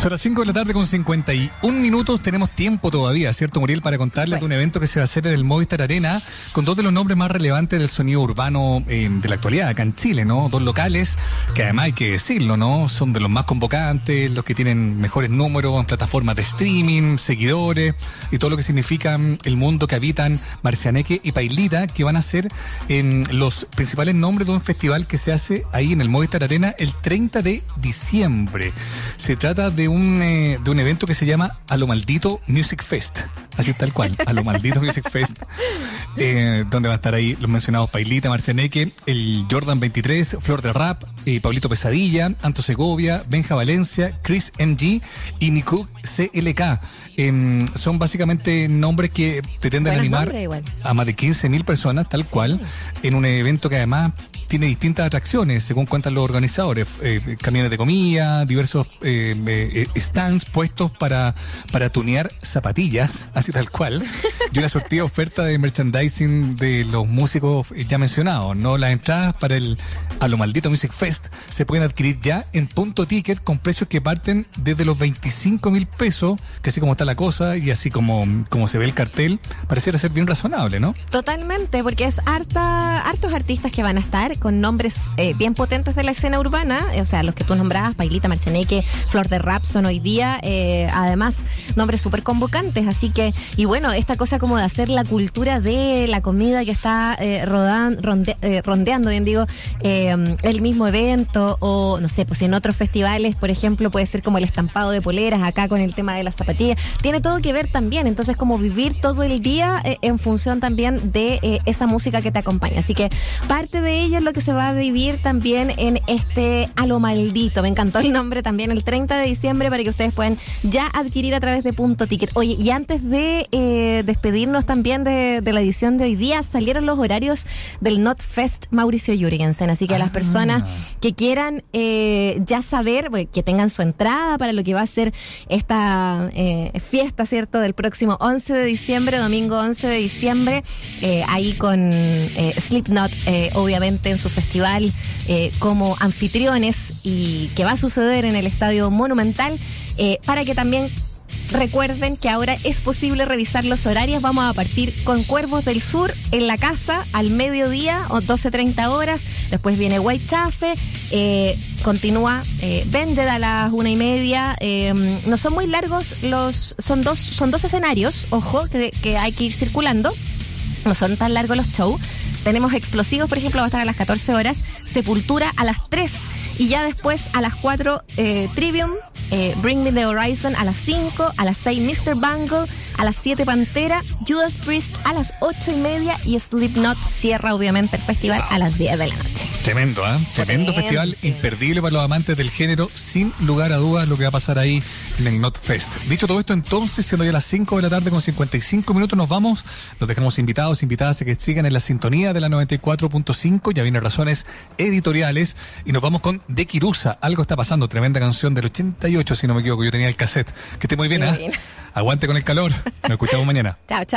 Son las 5 de la tarde con 51 minutos. Tenemos tiempo todavía, ¿cierto, Muriel? Para contarles de un evento que se va a hacer en el Movistar Arena con dos de los nombres más relevantes del sonido urbano eh, de la actualidad acá en Chile, ¿no? Dos locales que además hay que decirlo, ¿no? Son de los más convocantes, los que tienen mejores números en plataformas de streaming, seguidores y todo lo que significa el mundo que habitan Marcianeque y Pailita, que van a ser eh, los principales nombres de un festival que se hace ahí en el Movistar Arena el 30 de diciembre. Se trata de un, eh, de un evento que se llama A lo Maldito Music Fest, así tal cual, A lo Maldito Music Fest. (laughs) Eh, donde van a estar ahí los mencionados Pailita, Marceneque, el Jordan 23, Flor de Rap, eh, Pablito Pesadilla, Anto Segovia, Benja Valencia, Chris MG y Nico CLK. Em, son básicamente nombres que pretenden Buenos animar a más de 15.000 personas, tal cual, en un evento que además tiene distintas atracciones, según cuentan los organizadores. Eh, camiones de comida, diversos eh, eh, stands puestos para, para tunear zapatillas, (laughs) así tal cual, y una sortida oferta de merchandising de los músicos ya mencionados. ¿no? Las entradas para el A lo Maldito Music Fest se pueden adquirir ya en punto ticket con precios que parten desde los 25 mil pesos, que así como está la cosa y así como, como se ve el cartel, pareciera ser bien razonable, ¿no? Totalmente, porque es harta, hartos artistas que van a estar con nombres eh, bien potentes de la escena urbana, eh, o sea, los que tú nombrabas, Pailita, Marceneque, Flor de Rap, son hoy día, eh, además, nombres súper convocantes, así que, y bueno, esta cosa como de hacer la cultura de la comida que está eh, rodan- ronde- eh, rondeando, bien digo, eh, el mismo evento, o no sé, pues en otros festivales, por ejemplo, puede ser como el estampado de poleras, acá con el tema de las zapatillas, tiene todo que ver también, entonces como vivir todo el día eh, en función también de eh, esa música que te acompaña. Así que parte de ello es lo que se va a vivir también en este A lo Maldito. Me encantó el nombre también, el 30 de diciembre, para que ustedes puedan ya adquirir a través de Punto Ticket. Oye, y antes de eh, despedirnos también de la edición de hoy día, salieron los horarios del Not Fest Mauricio Jürgensen. Así que a las personas que quieran eh, ya saber, bueno, que tengan su entrada para lo que va a ser esta eh, fiesta, ¿cierto? Del próximo 11 de diciembre, domingo 11 de diciembre, eh, ahí con Slipknot, obviamente en su festival como anfitriones y que va a suceder en el Estadio Monumental, para que también Recuerden que ahora es posible revisar los horarios. Vamos a partir con Cuervos del Sur en la casa al mediodía o 12.30 horas. Después viene White Chafe. eh, continúa eh, Vended a las una y media. eh, no son muy largos los. Son dos, son dos escenarios, ojo, que, que hay que ir circulando. No son tan largos los shows. Tenemos explosivos, por ejemplo, va a estar a las 14 horas. Sepultura a las 3. Y ya después a las 4, eh, Trivium, eh, Bring Me the Horizon a las 5, a las 6, Mr. Bungle, a las 7, Pantera, Judas Priest a las 8 y media y Slipknot cierra obviamente el festival a las 10 de la noche. Tremendo, ¿ah? Tremendo festival, imperdible para los amantes del género, sin lugar a dudas lo que va a pasar ahí en el Not Fest. Dicho todo esto, entonces, siendo ya las 5 de la tarde con 55 minutos, nos vamos. Los dejamos invitados, invitadas a que sigan en la sintonía de la 94.5, ya vienen razones editoriales, y nos vamos con De Kirusa. Algo está pasando, tremenda canción del 88, si no me equivoco, yo tenía el cassette. Que esté muy bien, ¿ah? Aguante con el calor. Nos escuchamos mañana. Chao, chao.